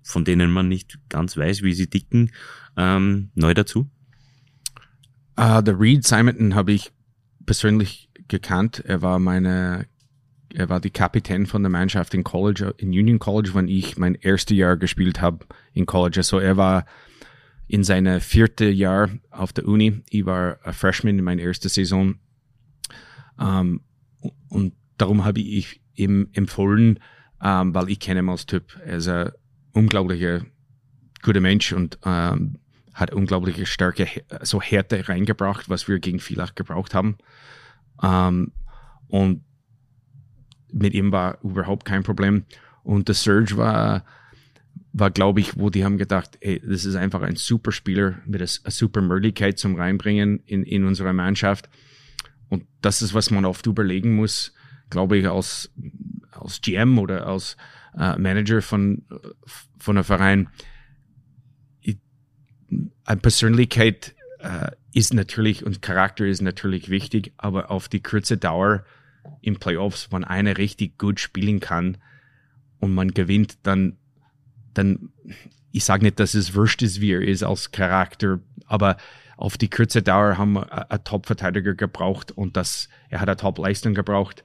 [SPEAKER 1] von denen man nicht ganz weiß, wie sie dicken, ähm, neu dazu?
[SPEAKER 2] Uh, der Reed Simonton habe ich persönlich gekannt. Er war meine, er war die Kapitän von der Mannschaft in College, in Union College, wenn ich mein erstes Jahr gespielt habe in College. Also er war in seine vierte Jahr auf der Uni. Ich war ein Freshman in meiner ersten Saison. Ähm, und darum habe ich ihm empfohlen, ähm, weil ich kenne ihn als Typ. Er ist ein unglaublicher guter Mensch und ähm, hat unglaubliche Stärke, so Härte reingebracht, was wir gegen Villach gebraucht haben. Ähm, und mit ihm war überhaupt kein Problem. Und der Surge war war, glaube ich, wo die haben gedacht, ey, das ist einfach ein super Spieler mit einer super Möglichkeit zum Reinbringen in, in unsere Mannschaft. Und das ist, was man oft überlegen muss, glaube ich, als, als GM oder als äh, Manager von, von einem Verein. eine Persönlichkeit äh, ist natürlich und Charakter ist natürlich wichtig, aber auf die kurze Dauer im Playoffs, wenn einer richtig gut spielen kann und man gewinnt, dann dann, ich sage nicht, dass es wurscht ist, wie er ist als Charakter, aber auf die kurze Dauer haben wir einen Top-Verteidiger gebraucht und das, er hat eine Top-Leistung gebraucht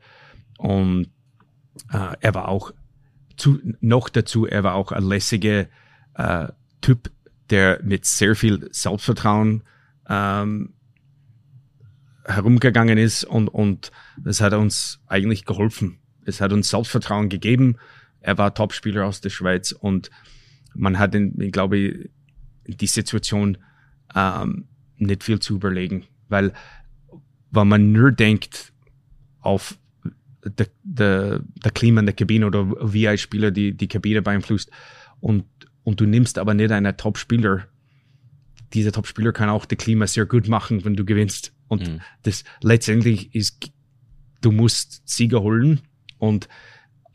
[SPEAKER 2] und äh, er war auch zu, noch dazu, er war auch ein lässiger äh, Typ, der mit sehr viel Selbstvertrauen ähm, herumgegangen ist und, und das hat uns eigentlich geholfen. Es hat uns Selbstvertrauen gegeben. Er war Topspieler aus der Schweiz und man hat, in, ich glaube, die Situation ähm, nicht viel zu überlegen, weil wenn man nur denkt auf der, der, der Klima in der Kabine oder wie ein Spieler die, die Kabine beeinflusst und, und du nimmst aber nicht einen Top-Spieler, dieser Top-Spieler kann auch das Klima sehr gut machen, wenn du gewinnst. Und mhm. das letztendlich ist, du musst Sieger holen und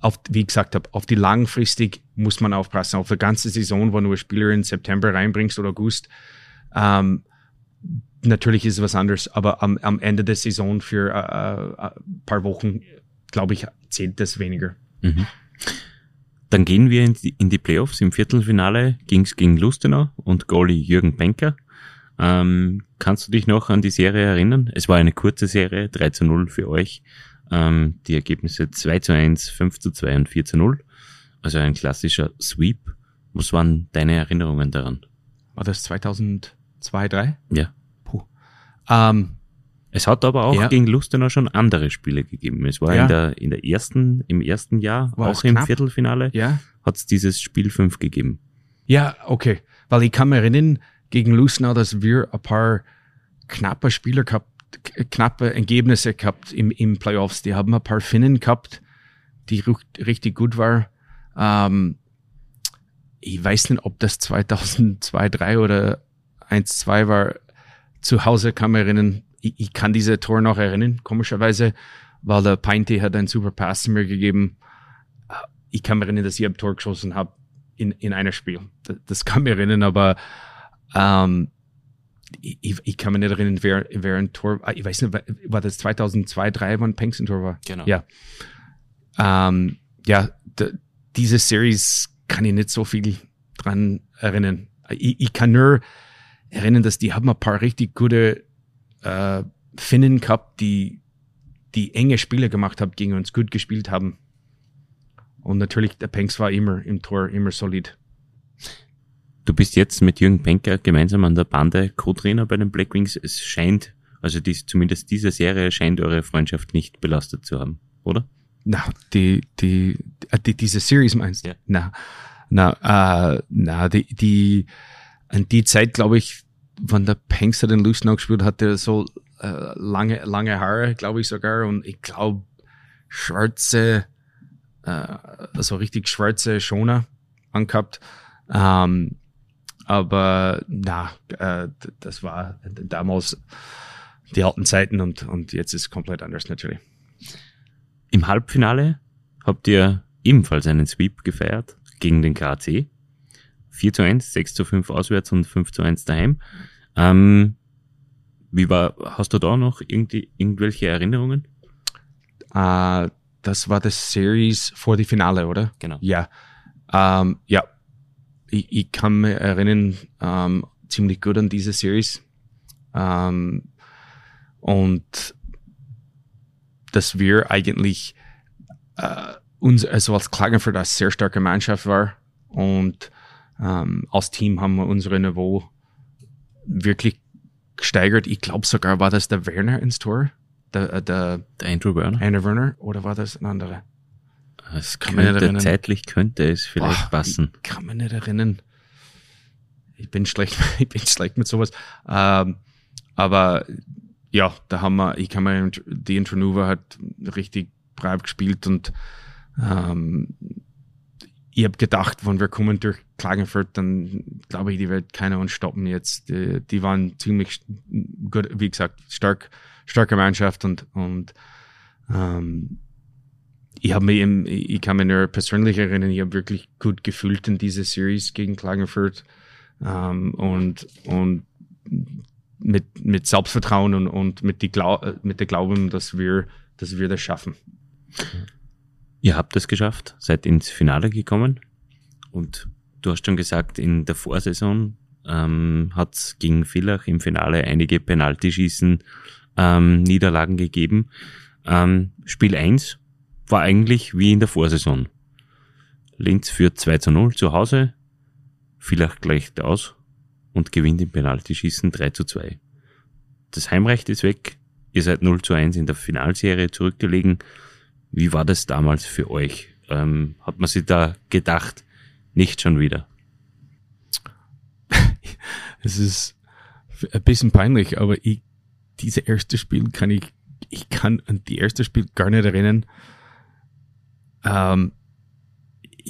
[SPEAKER 2] auf, wie ich gesagt habe, auf die langfristig muss man aufpassen. Auf die ganze Saison, wo du Spieler in September reinbringst oder August, ähm, natürlich ist es was anderes, aber am, am Ende der Saison für äh, äh, paar Wochen, glaube ich, zählt das weniger. Mhm.
[SPEAKER 1] Dann gehen wir in die, in die Playoffs. Im Viertelfinale ging es gegen Lustenau und Goalie Jürgen Benker. Ähm, kannst du dich noch an die Serie erinnern? Es war eine kurze Serie, 3 zu 0 für euch. Ähm, die Ergebnisse 2 zu 1, 5 zu 2 und 4 zu 0. Also ein klassischer Sweep. Was waren deine Erinnerungen daran?
[SPEAKER 2] War das 2002, 2003?
[SPEAKER 1] Ja. Puh. Ähm, es hat aber auch ja. gegen Lustenau schon andere Spiele gegeben. Es war ja. in der, in der ersten, im ersten Jahr, war auch im knapp? Viertelfinale,
[SPEAKER 2] ja.
[SPEAKER 1] hat es dieses Spiel 5 gegeben.
[SPEAKER 2] Ja, okay. Weil ich kann mich erinnern, gegen Lustenau, dass wir ein paar knappe Spieler gehabt, knappe Ergebnisse gehabt im, im Playoffs. Die haben ein paar Finnen gehabt, die richtig gut waren. Ähm, ich weiß nicht, ob das 2002, 3 oder 1, 2 war. Zu Hause kann man erinnern, ich, ich kann diese Tor noch erinnern, komischerweise, weil der Pinty hat einen super Pass mir gegeben. Ich kann mich erinnern, dass ich ein Tor geschossen habe in, in einem Spiel. Das, das kann mich erinnern, aber ähm, ich, ich kann mich nicht erinnern, wer, wer ein Tor, ich weiß nicht, war das 2002, 2003, wann Penks ein Tor war?
[SPEAKER 1] Genau.
[SPEAKER 2] Ja. Ähm, ja, diese Series kann ich nicht so viel dran erinnern. Ich, ich kann nur erinnern, dass die haben ein paar richtig gute äh, Finnen gehabt, die, die enge Spiele gemacht haben, gegen uns gut gespielt haben. Und natürlich, der Penks war immer im Tor, immer solid.
[SPEAKER 1] Du bist jetzt mit Jürgen Penker gemeinsam an der Bande Co-Trainer bei den Blackwings. Es scheint, also dies, zumindest diese Serie scheint eure Freundschaft nicht belastet zu haben, oder?
[SPEAKER 2] Na, die, die, die diese Series meinst du? Ja. Na, na, äh, na, die, die, an die Zeit, glaube ich, wenn der Pengster den Lustenau gespielt hat, der so äh, lange, lange Haare, glaube ich sogar, und ich glaube schwarze, äh, also richtig schwarze Schoner angehabt. Ähm, aber na, äh, das war damals die alten Zeiten und, und jetzt ist es komplett anders natürlich.
[SPEAKER 1] Im Halbfinale habt ihr ebenfalls einen Sweep gefeiert gegen den KC. 4 zu 1, 6 zu 5 auswärts und 5 zu 1 daheim. Ähm, wie war, hast du da noch irgendwie, irgendwelche Erinnerungen?
[SPEAKER 2] Uh, das war das Series vor die Finale, oder?
[SPEAKER 1] Genau.
[SPEAKER 2] Ja. Ähm, ja. Ich, ich kann mich erinnern, ähm, ziemlich gut an diese Series. Ähm, und dass wir eigentlich äh, uns, also als Klagenfurt eine sehr starke Mannschaft war und ähm, als Team haben wir unsere Niveau wirklich gesteigert. Ich glaube sogar, war das der Werner ins Tor?
[SPEAKER 1] Der, äh, der, der Andrew Werner?
[SPEAKER 2] Andrew Werner oder war das ein anderer?
[SPEAKER 1] Es kann könnte, erinnern. zeitlich könnte es vielleicht Boah, passen.
[SPEAKER 2] Ich kann mich nicht erinnern. Ich bin schlecht, ich bin schlecht mit sowas. Ähm, aber ja, da haben wir, ich kann mir, die Intronuva hat richtig brav gespielt und ähm, ich habe gedacht, wenn wir kommen durch Klagenfurt, dann glaube ich, die wird keiner uns stoppen jetzt. Die, die waren ziemlich gut, wie gesagt, stark, starke Mannschaft und, und ähm, ich habe mir eben, ich kann mich nur persönlich erinnern, ich habe wirklich gut gefühlt in dieser Series gegen Klagenfurt ähm, und, und mit, mit Selbstvertrauen und, und mit, die Glau mit der Glauben, dass wir, dass wir das schaffen.
[SPEAKER 1] Ihr habt es geschafft, seid ins Finale gekommen und du hast schon gesagt, in der Vorsaison ähm, hat es gegen Villach im Finale einige Penaltyschießen ähm, Niederlagen gegeben. Ähm, Spiel 1 war eigentlich wie in der Vorsaison. Linz führt 2 zu 0 zu Hause, Villach gleicht aus und gewinnt im Penaltyschießen 3 zu 2. Das Heimrecht ist weg, Ihr seid 0 zu 1 in der Finalserie zurückgelegen. Wie war das damals für euch? Ähm, hat man sich da gedacht, nicht schon wieder?
[SPEAKER 2] es ist ein bisschen peinlich, aber ich, diese erste Spiel kann ich, ich kann an die erste Spiel gar nicht erinnern. Ähm,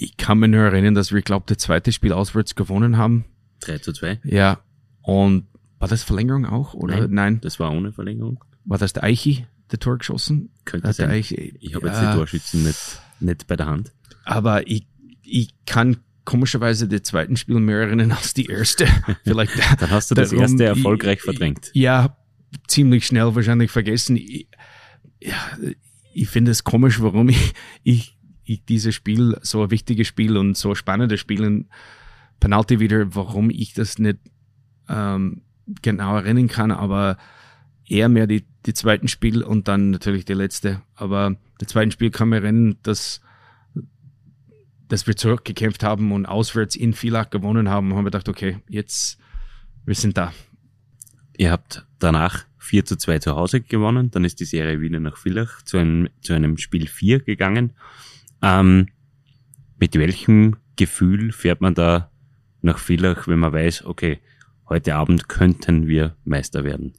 [SPEAKER 2] ich kann mir nur erinnern, dass wir, glaube das zweite Spiel auswärts gewonnen haben.
[SPEAKER 1] 3 zu 2?
[SPEAKER 2] Ja. Und war das Verlängerung auch? Oder?
[SPEAKER 1] Nein, Nein. Das war ohne Verlängerung.
[SPEAKER 2] War das der Eichi, der Tor geschossen?
[SPEAKER 1] Könnte sein. Eichi, ich habe jetzt die Torschützen nicht, nicht bei der Hand.
[SPEAKER 2] Aber ich, ich kann komischerweise die zweiten Spiel mehr erinnern als die erste.
[SPEAKER 1] Vielleicht. Dann hast du das darum, erste erfolgreich ich, verdrängt.
[SPEAKER 2] Ja, ziemlich schnell wahrscheinlich vergessen. Ich, ja, ich finde es komisch, warum ich, ich, ich dieses Spiel, so ein wichtiges Spiel und so ein spannendes Spiel in Penalty wieder, warum ich das nicht ähm, genau erinnern kann, aber eher mehr die, die zweiten Spiel und dann natürlich die letzte. Aber die zweiten Spiel kann man erinnern, dass dass wir zurückgekämpft haben und auswärts in Villach gewonnen haben, haben wir gedacht, okay, jetzt, wir sind da.
[SPEAKER 1] Ihr habt danach 4 zu 2 zu Hause gewonnen, dann ist die Serie wieder nach Villach zu einem, zu einem Spiel 4 gegangen. Ähm, mit welchem Gefühl fährt man da nach Villach, wenn man weiß, okay, heute Abend könnten wir Meister werden?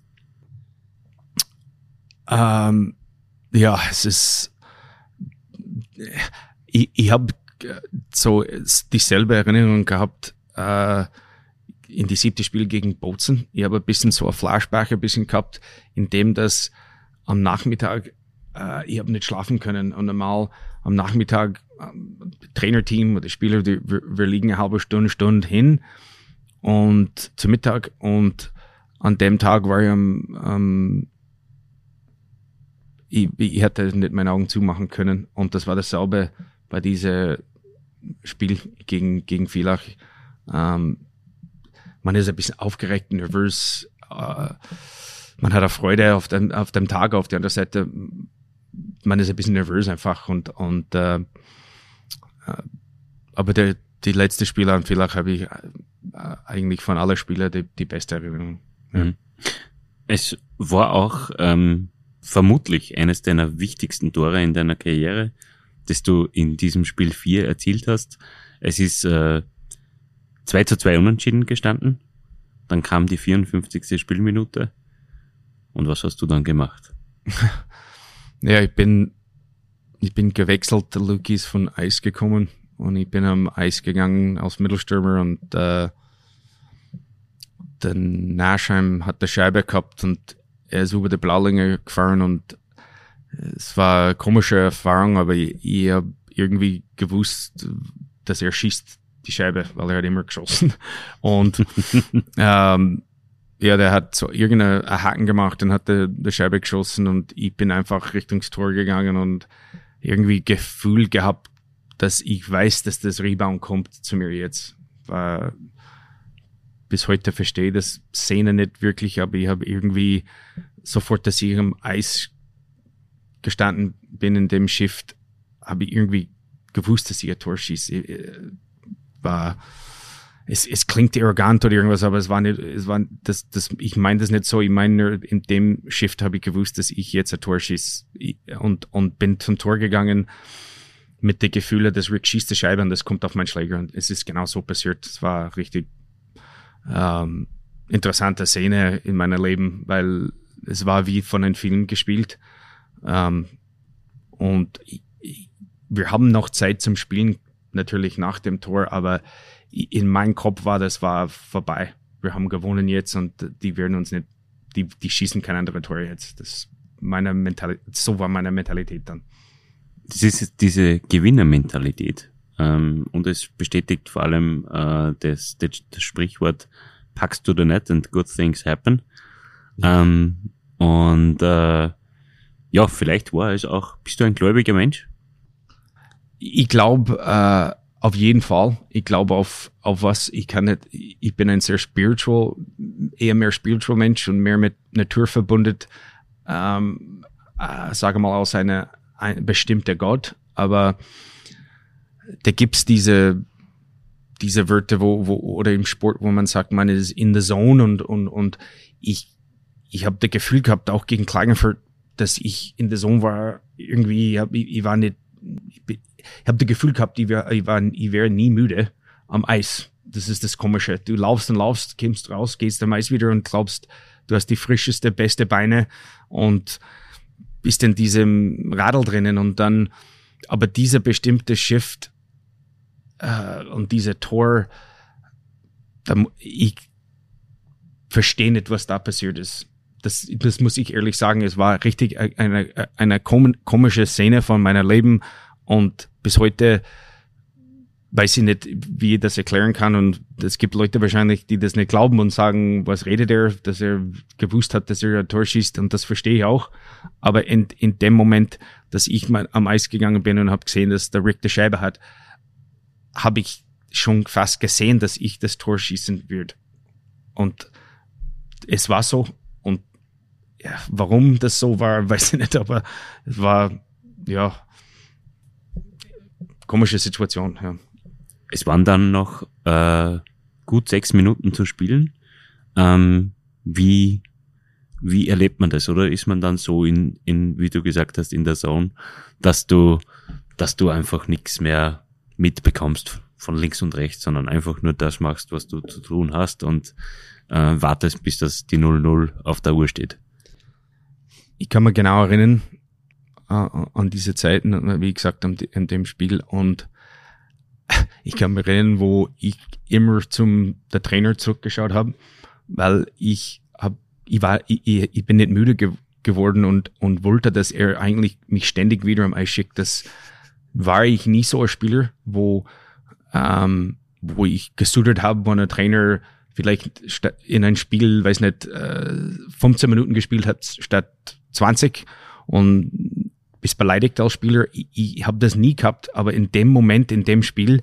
[SPEAKER 2] Ähm, ja, es ist, ich, ich habe so dieselbe Erinnerung gehabt äh, in die siebte Spiel gegen Bozen. Ich habe ein bisschen so ein Flashback ein bisschen gehabt, in dem das am Nachmittag, äh, ich habe nicht schlafen können und einmal am Nachmittag ähm, Trainerteam oder Spieler, die, wir, wir liegen eine halbe Stunde, Stunde hin und zu Mittag und an dem Tag war ich am, am ich, ich hätte nicht meine Augen zumachen können und das war dasselbe bei dieser Spiel gegen, gegen Villach. Ähm, man ist ein bisschen aufgeregt, nervös. Äh, man hat eine Freude auf dem, auf dem Tag. Auf der anderen Seite, man ist ein bisschen nervös einfach. Und, und äh, äh aber der, die letzte Spiele an Villach habe ich äh, eigentlich von allen Spielern die, die beste Erinnerung. Ja. Mhm.
[SPEAKER 1] Es war auch ähm, vermutlich eines deiner wichtigsten Tore in deiner Karriere das du in diesem Spiel 4 erzielt hast. Es ist äh, 2 zu 2 unentschieden gestanden. Dann kam die 54. Spielminute. Und was hast du dann gemacht?
[SPEAKER 2] ja, ich bin, ich bin gewechselt. Luke ist von Eis gekommen und ich bin am Eis gegangen als Mittelstürmer und äh, der Naschheim hat die Scheibe gehabt und er ist über die Blaulinge gefahren und es war eine komische Erfahrung, aber ich, ich habe irgendwie gewusst, dass er schießt die Scheibe, weil er hat immer geschossen. Und ähm, ja, der hat so irgendeinen Haken gemacht und hat die, die Scheibe geschossen und ich bin einfach Richtung Tor gegangen und irgendwie Gefühl gehabt, dass ich weiß, dass das Rebound kommt zu mir jetzt. War, bis heute verstehe das Szene nicht wirklich, aber ich habe irgendwie sofort, dass ich am Eis gestanden bin in dem Shift, habe ich irgendwie gewusst, dass ich ein Tor schieße. Äh, war, es, es klingt arrogant oder irgendwas, aber es war nicht, es war, das, das, ich meine das nicht so. Ich meine nur, in dem Shift habe ich gewusst, dass ich jetzt ein Tor schieße und, und bin zum Tor gegangen mit den Gefühlen, dass Rick schießt die Scheibe und das kommt auf meinen Schläger und es ist genau so passiert. Es war richtig ähm, interessante Szene in meinem Leben, weil es war wie von einem Film gespielt ähm, und wir haben noch Zeit zum Spielen, natürlich nach dem Tor, aber in meinem Kopf war das war vorbei. Wir haben gewonnen jetzt und die werden uns nicht, die, die schießen kein andere Tor jetzt. Das meine Mentalität, so war meine Mentalität dann.
[SPEAKER 1] Das ist diese Gewinnermentalität. Ähm, und es bestätigt vor allem äh, das, das, das Sprichwort packst du the net and good things happen. Ähm, und äh, ja, vielleicht war es auch, bist du ein gläubiger Mensch?
[SPEAKER 2] Ich glaube, äh, auf jeden Fall. Ich glaube auf, auf was, ich kann nicht, ich bin ein sehr spiritual, eher mehr spiritual Mensch und mehr mit Natur verbunden, ähm, äh, sage mal aus einer ein bestimmter Gott, aber da gibt's diese, diese Wörter, wo, wo, oder im Sport, wo man sagt, man ist in the zone und, und, und ich, ich habe das Gefühl gehabt, auch gegen Klagenfurt, dass ich in der Zone war, irgendwie, ich, ich, war nicht, ich, ich habe das Gefühl gehabt, ich, wär, ich, war, ich wäre nie müde am Eis. Das ist das Komische. Du laufst und laufst, kommst raus, gehst am Eis wieder und glaubst, du hast die frischeste, beste Beine und bist in diesem Radl drinnen und dann, aber dieser bestimmte Shift äh, und dieser Tor, da, ich verstehe nicht, was da passiert ist. Das, das muss ich ehrlich sagen, es war richtig eine, eine komische Szene von meiner Leben und bis heute weiß ich nicht, wie ich das erklären kann. Und es gibt Leute wahrscheinlich, die das nicht glauben und sagen, was redet er, dass er gewusst hat, dass er ein Tor schießt. Und das verstehe ich auch. Aber in, in dem Moment, dass ich mal am Eis gegangen bin und habe gesehen, dass der Rick die Scheibe hat, habe ich schon fast gesehen, dass ich das Tor schießen würde. Und es war so. Und ja, warum das so war, weiß ich nicht, aber es war, ja, komische Situation, ja
[SPEAKER 1] es waren dann noch äh, gut sechs Minuten zu spielen. Ähm, wie, wie erlebt man das? Oder ist man dann so in, in, wie du gesagt hast, in der Zone, dass du, dass du einfach nichts mehr mitbekommst von links und rechts, sondern einfach nur das machst, was du zu tun hast und äh, wartest, bis das die 0-0 auf der Uhr steht?
[SPEAKER 2] Ich kann mir genau erinnern äh, an diese Zeiten, wie gesagt, an, an dem Spiel und ich kann mich erinnern, wo ich immer zum der Trainer zurückgeschaut habe, weil ich hab, ich war, ich, ich bin nicht müde ge geworden und und wollte, dass er eigentlich mich ständig wieder am Eis schickt. Das war ich nie so ein Spieler, wo ähm, wo ich gestudert habe, wo ein Trainer vielleicht in ein Spiel, weiß nicht, 15 äh, Minuten gespielt hat statt 20 und bist beleidigt als Spieler. Ich, ich habe das nie gehabt, aber in dem Moment, in dem Spiel,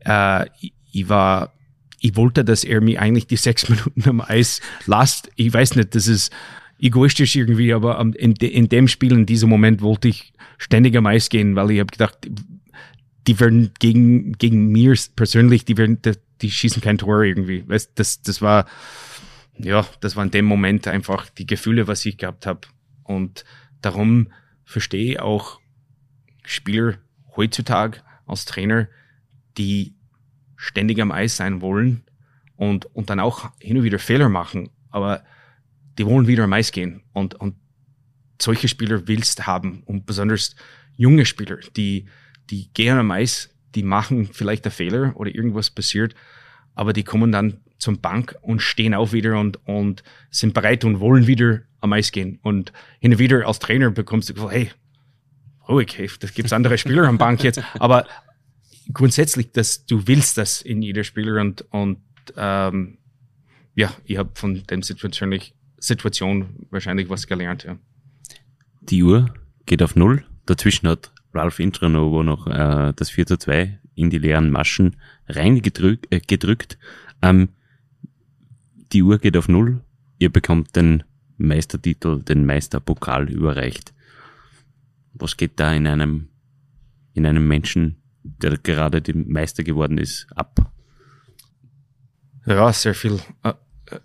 [SPEAKER 2] äh, ich, ich war, ich wollte, dass er mir eigentlich die sechs Minuten am Eis lasst. Ich weiß nicht, das ist egoistisch irgendwie, aber in, in dem Spiel, in diesem Moment wollte ich ständig am Eis gehen, weil ich habe gedacht, die werden gegen, gegen mir persönlich, die werden, die, die schießen kein Tor irgendwie. Weißt, das, das war, ja, das war in dem Moment einfach die Gefühle, was ich gehabt habe. Und darum verstehe auch Spieler heutzutage als Trainer, die ständig am Eis sein wollen und, und dann auch hin und wieder Fehler machen, aber die wollen wieder am Eis gehen und, und solche Spieler willst haben und besonders junge Spieler, die, die gehen am Eis, die machen vielleicht einen Fehler oder irgendwas passiert, aber die kommen dann zum Bank und stehen auch wieder und, und sind bereit und wollen wieder am Eis gehen. Und hin und wieder als Trainer bekommst du hey, ruhig, hey, das gibt's andere Spieler am Bank jetzt. Aber grundsätzlich, dass du willst das in jeder Spieler und, und ähm, ja, ich habe von dem Situation, Situation wahrscheinlich was gelernt, ja.
[SPEAKER 1] Die Uhr geht auf Null. Dazwischen hat Ralph Intranovo noch äh, das 4 zu 2 in die leeren Maschen reingedrückt. Äh, gedrückt. Ähm, die Uhr geht auf Null. Ihr bekommt den Meistertitel, den Meisterpokal überreicht. Was geht da in einem, in einem Menschen, der gerade dem Meister geworden ist, ab?
[SPEAKER 2] Ja, sehr viel äh,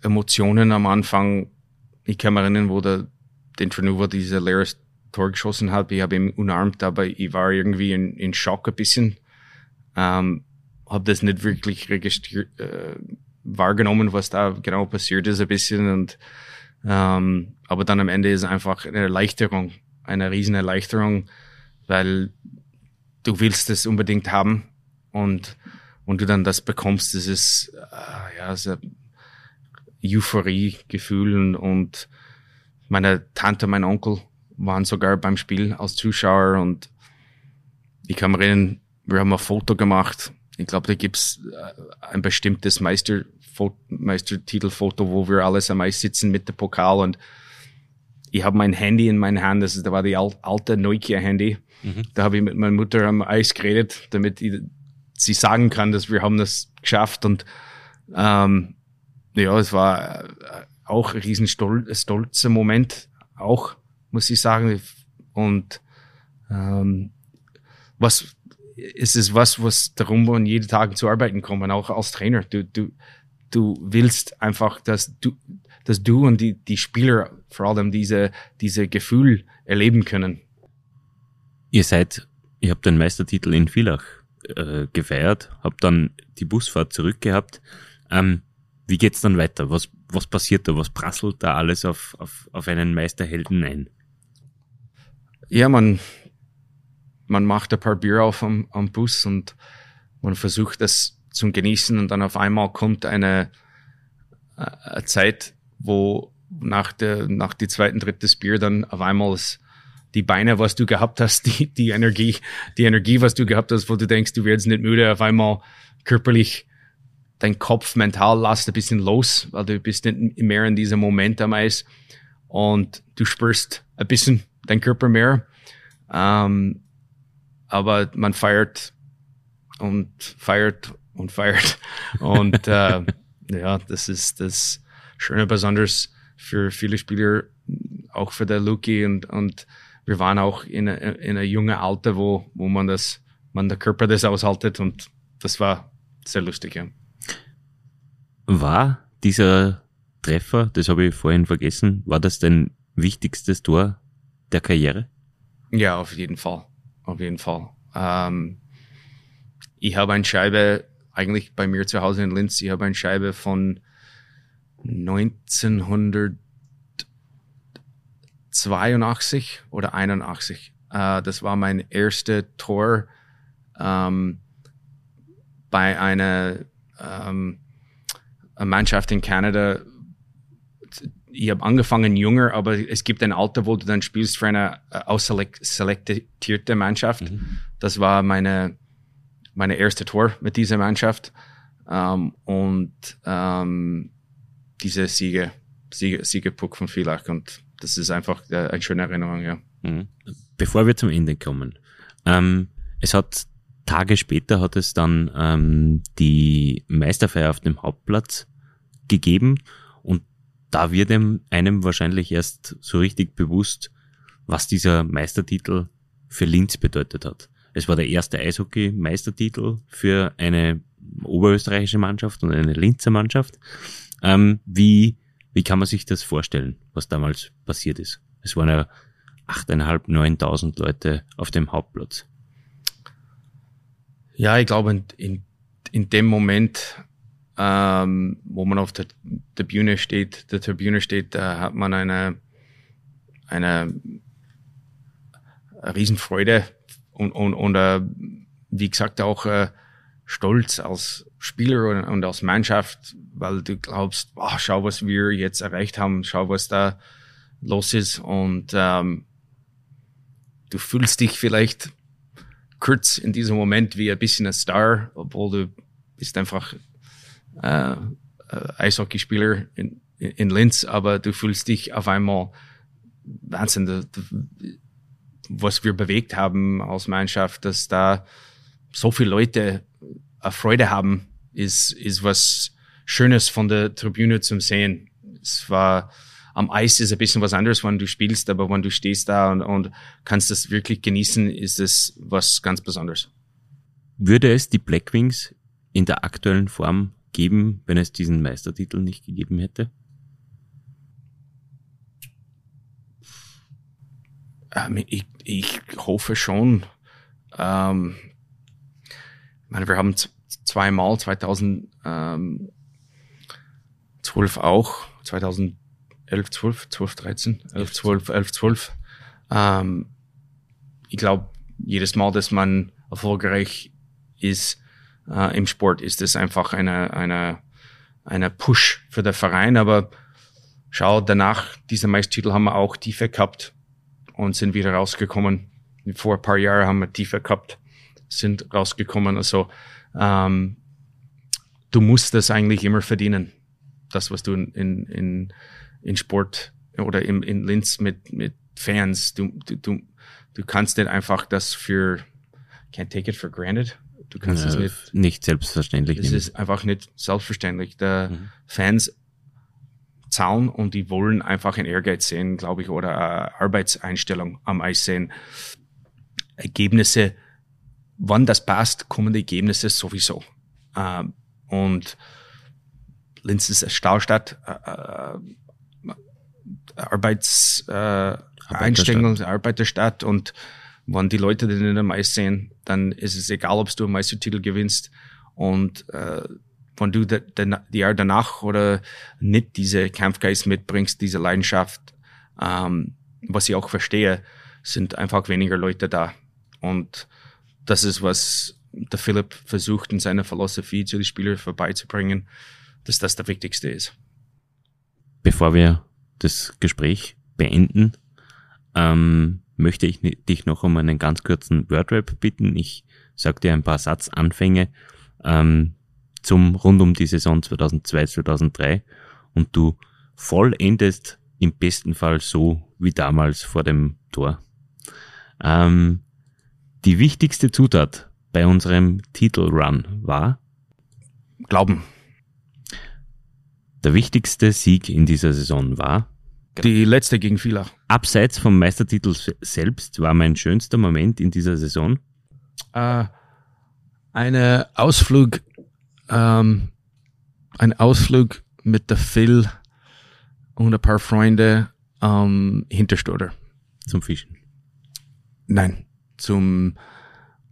[SPEAKER 2] Emotionen am Anfang. Ich kann mich erinnern, wo der, den Trenuva diese leeres Tor geschossen hat. Ich habe ihn umarmt, aber ich war irgendwie in, in Schock ein bisschen. Ähm, habe das nicht wirklich registriert, äh, wahrgenommen, was da genau passiert ist, ein bisschen. Und ähm, aber dann am Ende ist einfach eine Erleichterung, eine riesen Erleichterung, weil du willst es unbedingt haben und und du dann das bekommst, das ist äh, ja Euphorie-Gefühl und, und meine Tante, mein Onkel waren sogar beim Spiel als Zuschauer und ich kann mich erinnern, wir haben ein Foto gemacht. Ich glaube, da gibt's äh, ein bestimmtes Meister Meistertitelfoto, wo wir alles am Eis sitzen mit dem Pokal und ich habe mein Handy in meiner Hand, das, da war die alte Nokia-Handy. Mhm. Da habe ich mit meiner Mutter am Eis geredet, damit ich, sie sagen kann, dass wir haben das geschafft und ähm, ja, es war äh, auch ein riesen stolzer Moment, auch, muss ich sagen. Und ähm, was es ist was, was darum wollen, jeden Tag zu arbeiten kommen, auch als Trainer. Du, du, du willst einfach, dass du, dass du und die, die Spieler vor allem diese, diese Gefühl erleben können.
[SPEAKER 1] Ihr seid, ihr habt den Meistertitel in Villach äh, gefeiert, habt dann die Busfahrt zurück gehabt. Ähm, wie geht's dann weiter? Was, was passiert da? Was prasselt da alles auf, auf, auf einen Meisterhelden ein?
[SPEAKER 2] Ja, man, man macht ein paar Bier auf am, am Bus und man versucht das zum Genießen und dann auf einmal kommt eine, äh, eine Zeit, wo nach der, nach die zweiten, drittes Bier dann auf einmal die Beine, was du gehabt hast, die, die Energie, die Energie, was du gehabt hast, wo du denkst, du wirst nicht müde, auf einmal körperlich dein Kopf mental lässt ein bisschen los, weil du bist nicht mehr in diesem Moment am Eis und du spürst ein bisschen dein Körper mehr. Ähm, aber man feiert und feiert und feiert. Und äh, ja, das ist das Schöne besonders für viele Spieler, auch für der Luki und, und wir waren auch in einem jungen Alter, wo, wo man das, man der Körper das aushaltet und das war sehr lustig, ja.
[SPEAKER 1] War dieser Treffer, das habe ich vorhin vergessen, war das dein wichtigstes Tor der Karriere?
[SPEAKER 2] Ja, auf jeden Fall. Auf jeden Fall. Ähm, ich habe eine Scheibe, eigentlich bei mir zu Hause in Linz, ich habe eine Scheibe von 1982 oder 81. Äh, das war mein erstes Tor ähm, bei einer ähm, Mannschaft in Kanada. Ich habe angefangen jünger, aber es gibt ein Alter, wo du dann spielst für eine äh, ausselektierte Mannschaft. Mhm. Das war meine, meine erste Tor mit dieser Mannschaft. Ähm, und ähm, diese Siege, Siege, Siegepuck von Villach. Und das ist einfach äh, eine schöne Erinnerung, ja.
[SPEAKER 1] Mhm. Bevor wir zum Ende kommen, ähm, es hat Tage später hat es dann ähm, die Meisterfeier auf dem Hauptplatz gegeben und da wird einem wahrscheinlich erst so richtig bewusst, was dieser Meistertitel für Linz bedeutet hat. Es war der erste Eishockey-Meistertitel für eine oberösterreichische Mannschaft und eine Linzer Mannschaft. Ähm, wie, wie kann man sich das vorstellen, was damals passiert ist? Es waren ja 8.500, 9.000 Leute auf dem Hauptplatz.
[SPEAKER 2] Ja, ich glaube, in, in, in dem Moment, ähm, wo man auf der, Bühne steht, der Tribüne steht, da hat man eine, eine, eine Riesenfreude und, und, und äh, wie gesagt auch äh, Stolz als Spieler und, und als Mannschaft, weil du glaubst, oh, schau, was wir jetzt erreicht haben, schau, was da los ist. Und ähm, du fühlst dich vielleicht kurz in diesem Moment wie ein bisschen ein Star, obwohl du bist einfach äh, äh, Eishockeyspieler in, in Linz, aber du fühlst dich auf einmal Wahnsinn, was wir bewegt haben als Mannschaft, dass da so viele Leute eine Freude haben, ist, ist was Schönes von der Tribüne zum Sehen. Es war, am Eis ist ein bisschen was anderes, wenn du spielst, aber wenn du stehst da und, und kannst das wirklich genießen, ist es was ganz Besonderes.
[SPEAKER 1] Würde es die Blackwings in der aktuellen Form geben, wenn es diesen Meistertitel nicht gegeben hätte?
[SPEAKER 2] Ähm, ich, ich hoffe schon. Ähm, ich meine, wir haben zweimal 2012 auch, 2011, 12, 12, 13, 11, 12, 11, 12. Ähm, ich glaube, jedes Mal, dass man erfolgreich ist äh, im Sport, ist es einfach eine, eine, eine Push für den Verein. Aber schau, danach, diese Meistertitel haben wir auch tiefer gehabt und sind wieder rausgekommen. Vor ein paar Jahren haben wir tiefer gehabt, sind rausgekommen. Also ähm, du musst das eigentlich immer verdienen. Das, was du in, in, in Sport oder in, in Linz mit, mit Fans, du, du, du, du kannst nicht einfach das für, can't take it for granted. Du kannst es nicht.
[SPEAKER 1] Nicht selbstverständlich.
[SPEAKER 2] Es ist einfach nicht selbstverständlich. Der mhm. Fans zahlen und die wollen einfach einen Ehrgeiz sehen, glaube ich, oder eine Arbeitseinstellung am Eis sehen. Ergebnisse, wann das passt, kommen die Ergebnisse sowieso. Ähm, und Linz ist eine Stahlstadt, äh, äh, Arbeits, äh, Einstellung Arbeiterstadt und wenn die Leute den der Mais sehen, dann ist es egal, ob du einen Meistertitel gewinnst und äh, wenn du die Jahr danach oder nicht diese Kampfgeist mitbringst, diese Leidenschaft, ähm, was ich auch verstehe, sind einfach weniger Leute da. Und das ist, was der Philipp versucht in seiner Philosophie zu den Spielern vorbeizubringen, dass das der Wichtigste ist.
[SPEAKER 1] Bevor wir das Gespräch beenden, ähm, möchte ich dich noch um einen ganz kurzen Wordrap bitten. Ich sage dir ein paar Satzanfänge ähm, zum rund um die Saison 2002-2003 und du vollendest im besten Fall so wie damals vor dem Tor. Ähm, die wichtigste Zutat bei unserem Titelrun war
[SPEAKER 2] Glauben.
[SPEAKER 1] Der wichtigste Sieg in dieser Saison war
[SPEAKER 2] die letzte gegen Villach.
[SPEAKER 1] Abseits vom Meistertitel selbst war mein schönster Moment in dieser Saison?
[SPEAKER 2] Äh, eine Ausflug, ähm, ein Ausflug mit der Phil und ein paar Freunde ähm, Hinterstoder.
[SPEAKER 1] Zum Fischen?
[SPEAKER 2] Nein, zum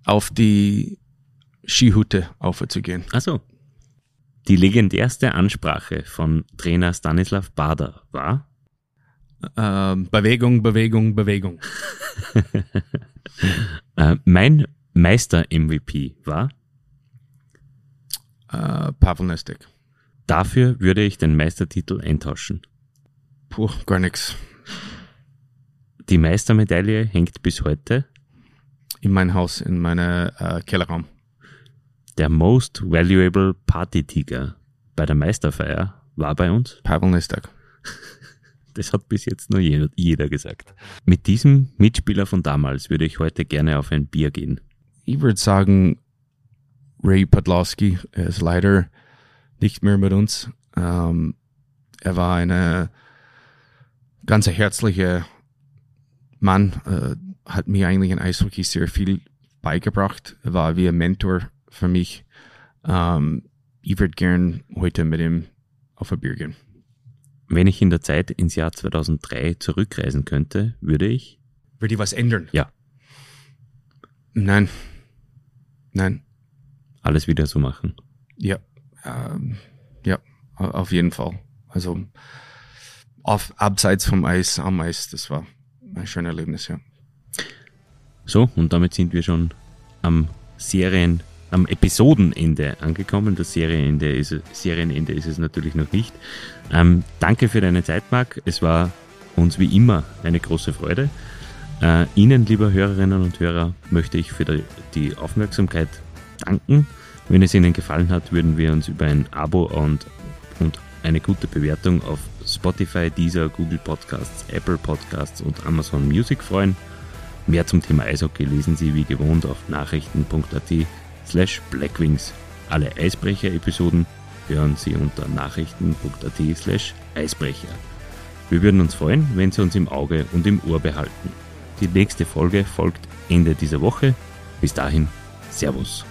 [SPEAKER 2] auf die Skihütte aufzugehen.
[SPEAKER 1] Ach so. Die legendärste Ansprache von Trainer Stanislav Bader war?
[SPEAKER 2] Äh, Bewegung, Bewegung, Bewegung.
[SPEAKER 1] äh, mein Meister-MVP war?
[SPEAKER 2] Äh, Pavel Nestek.
[SPEAKER 1] Dafür würde ich den Meistertitel eintauschen.
[SPEAKER 2] Puh, gar nichts.
[SPEAKER 1] Die Meistermedaille hängt bis heute
[SPEAKER 2] in mein Haus, in meinem äh, Kellerraum.
[SPEAKER 1] Der Most Valuable Party Tiger bei der Meisterfeier war bei uns
[SPEAKER 2] Pavel Nestak.
[SPEAKER 1] Das hat bis jetzt nur jeder, jeder gesagt. Mit diesem Mitspieler von damals würde ich heute gerne auf ein Bier gehen.
[SPEAKER 2] Ich würde sagen, Ray Podlowski ist leider nicht mehr mit uns. Ähm, er war eine ganz herzliche Mann, äh, hat mir eigentlich in Eishockey sehr viel beigebracht. Er war wie ein Mentor für mich. Ähm, ich würde gern heute mit ihm auf ein Bier gehen.
[SPEAKER 1] Wenn ich in der Zeit ins Jahr 2003 zurückreisen könnte, würde ich?
[SPEAKER 2] Würde ich was ändern?
[SPEAKER 1] Ja.
[SPEAKER 2] Nein. Nein.
[SPEAKER 1] Alles wieder so machen?
[SPEAKER 2] Ja. Ähm, ja, auf jeden Fall. Also auf, abseits vom Eis, am Eis, das war ein schönes Erlebnis, ja.
[SPEAKER 1] So, und damit sind wir schon am Serien am Episodenende angekommen. Das Serienende ist, Serienende ist es natürlich noch nicht. Ähm, danke für deine Zeit, Marc. Es war uns wie immer eine große Freude. Äh, Ihnen, liebe Hörerinnen und Hörer, möchte ich für die, Aufmerksamkeit danken. Wenn es Ihnen gefallen hat, würden wir uns über ein Abo und, und eine gute Bewertung auf Spotify, Deezer, Google Podcasts, Apple Podcasts und Amazon Music freuen. Mehr zum Thema Eishockey lesen Sie wie gewohnt auf nachrichten.at slash blackwings. Alle Eisbrecher-Episoden hören Sie unter nachrichten.at slash Eisbrecher. Wir würden uns freuen, wenn Sie uns im Auge und im Ohr behalten. Die nächste Folge folgt Ende dieser Woche. Bis dahin, Servus.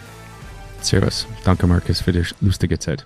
[SPEAKER 2] Servus. Danke, Markus, für die lustige Zeit.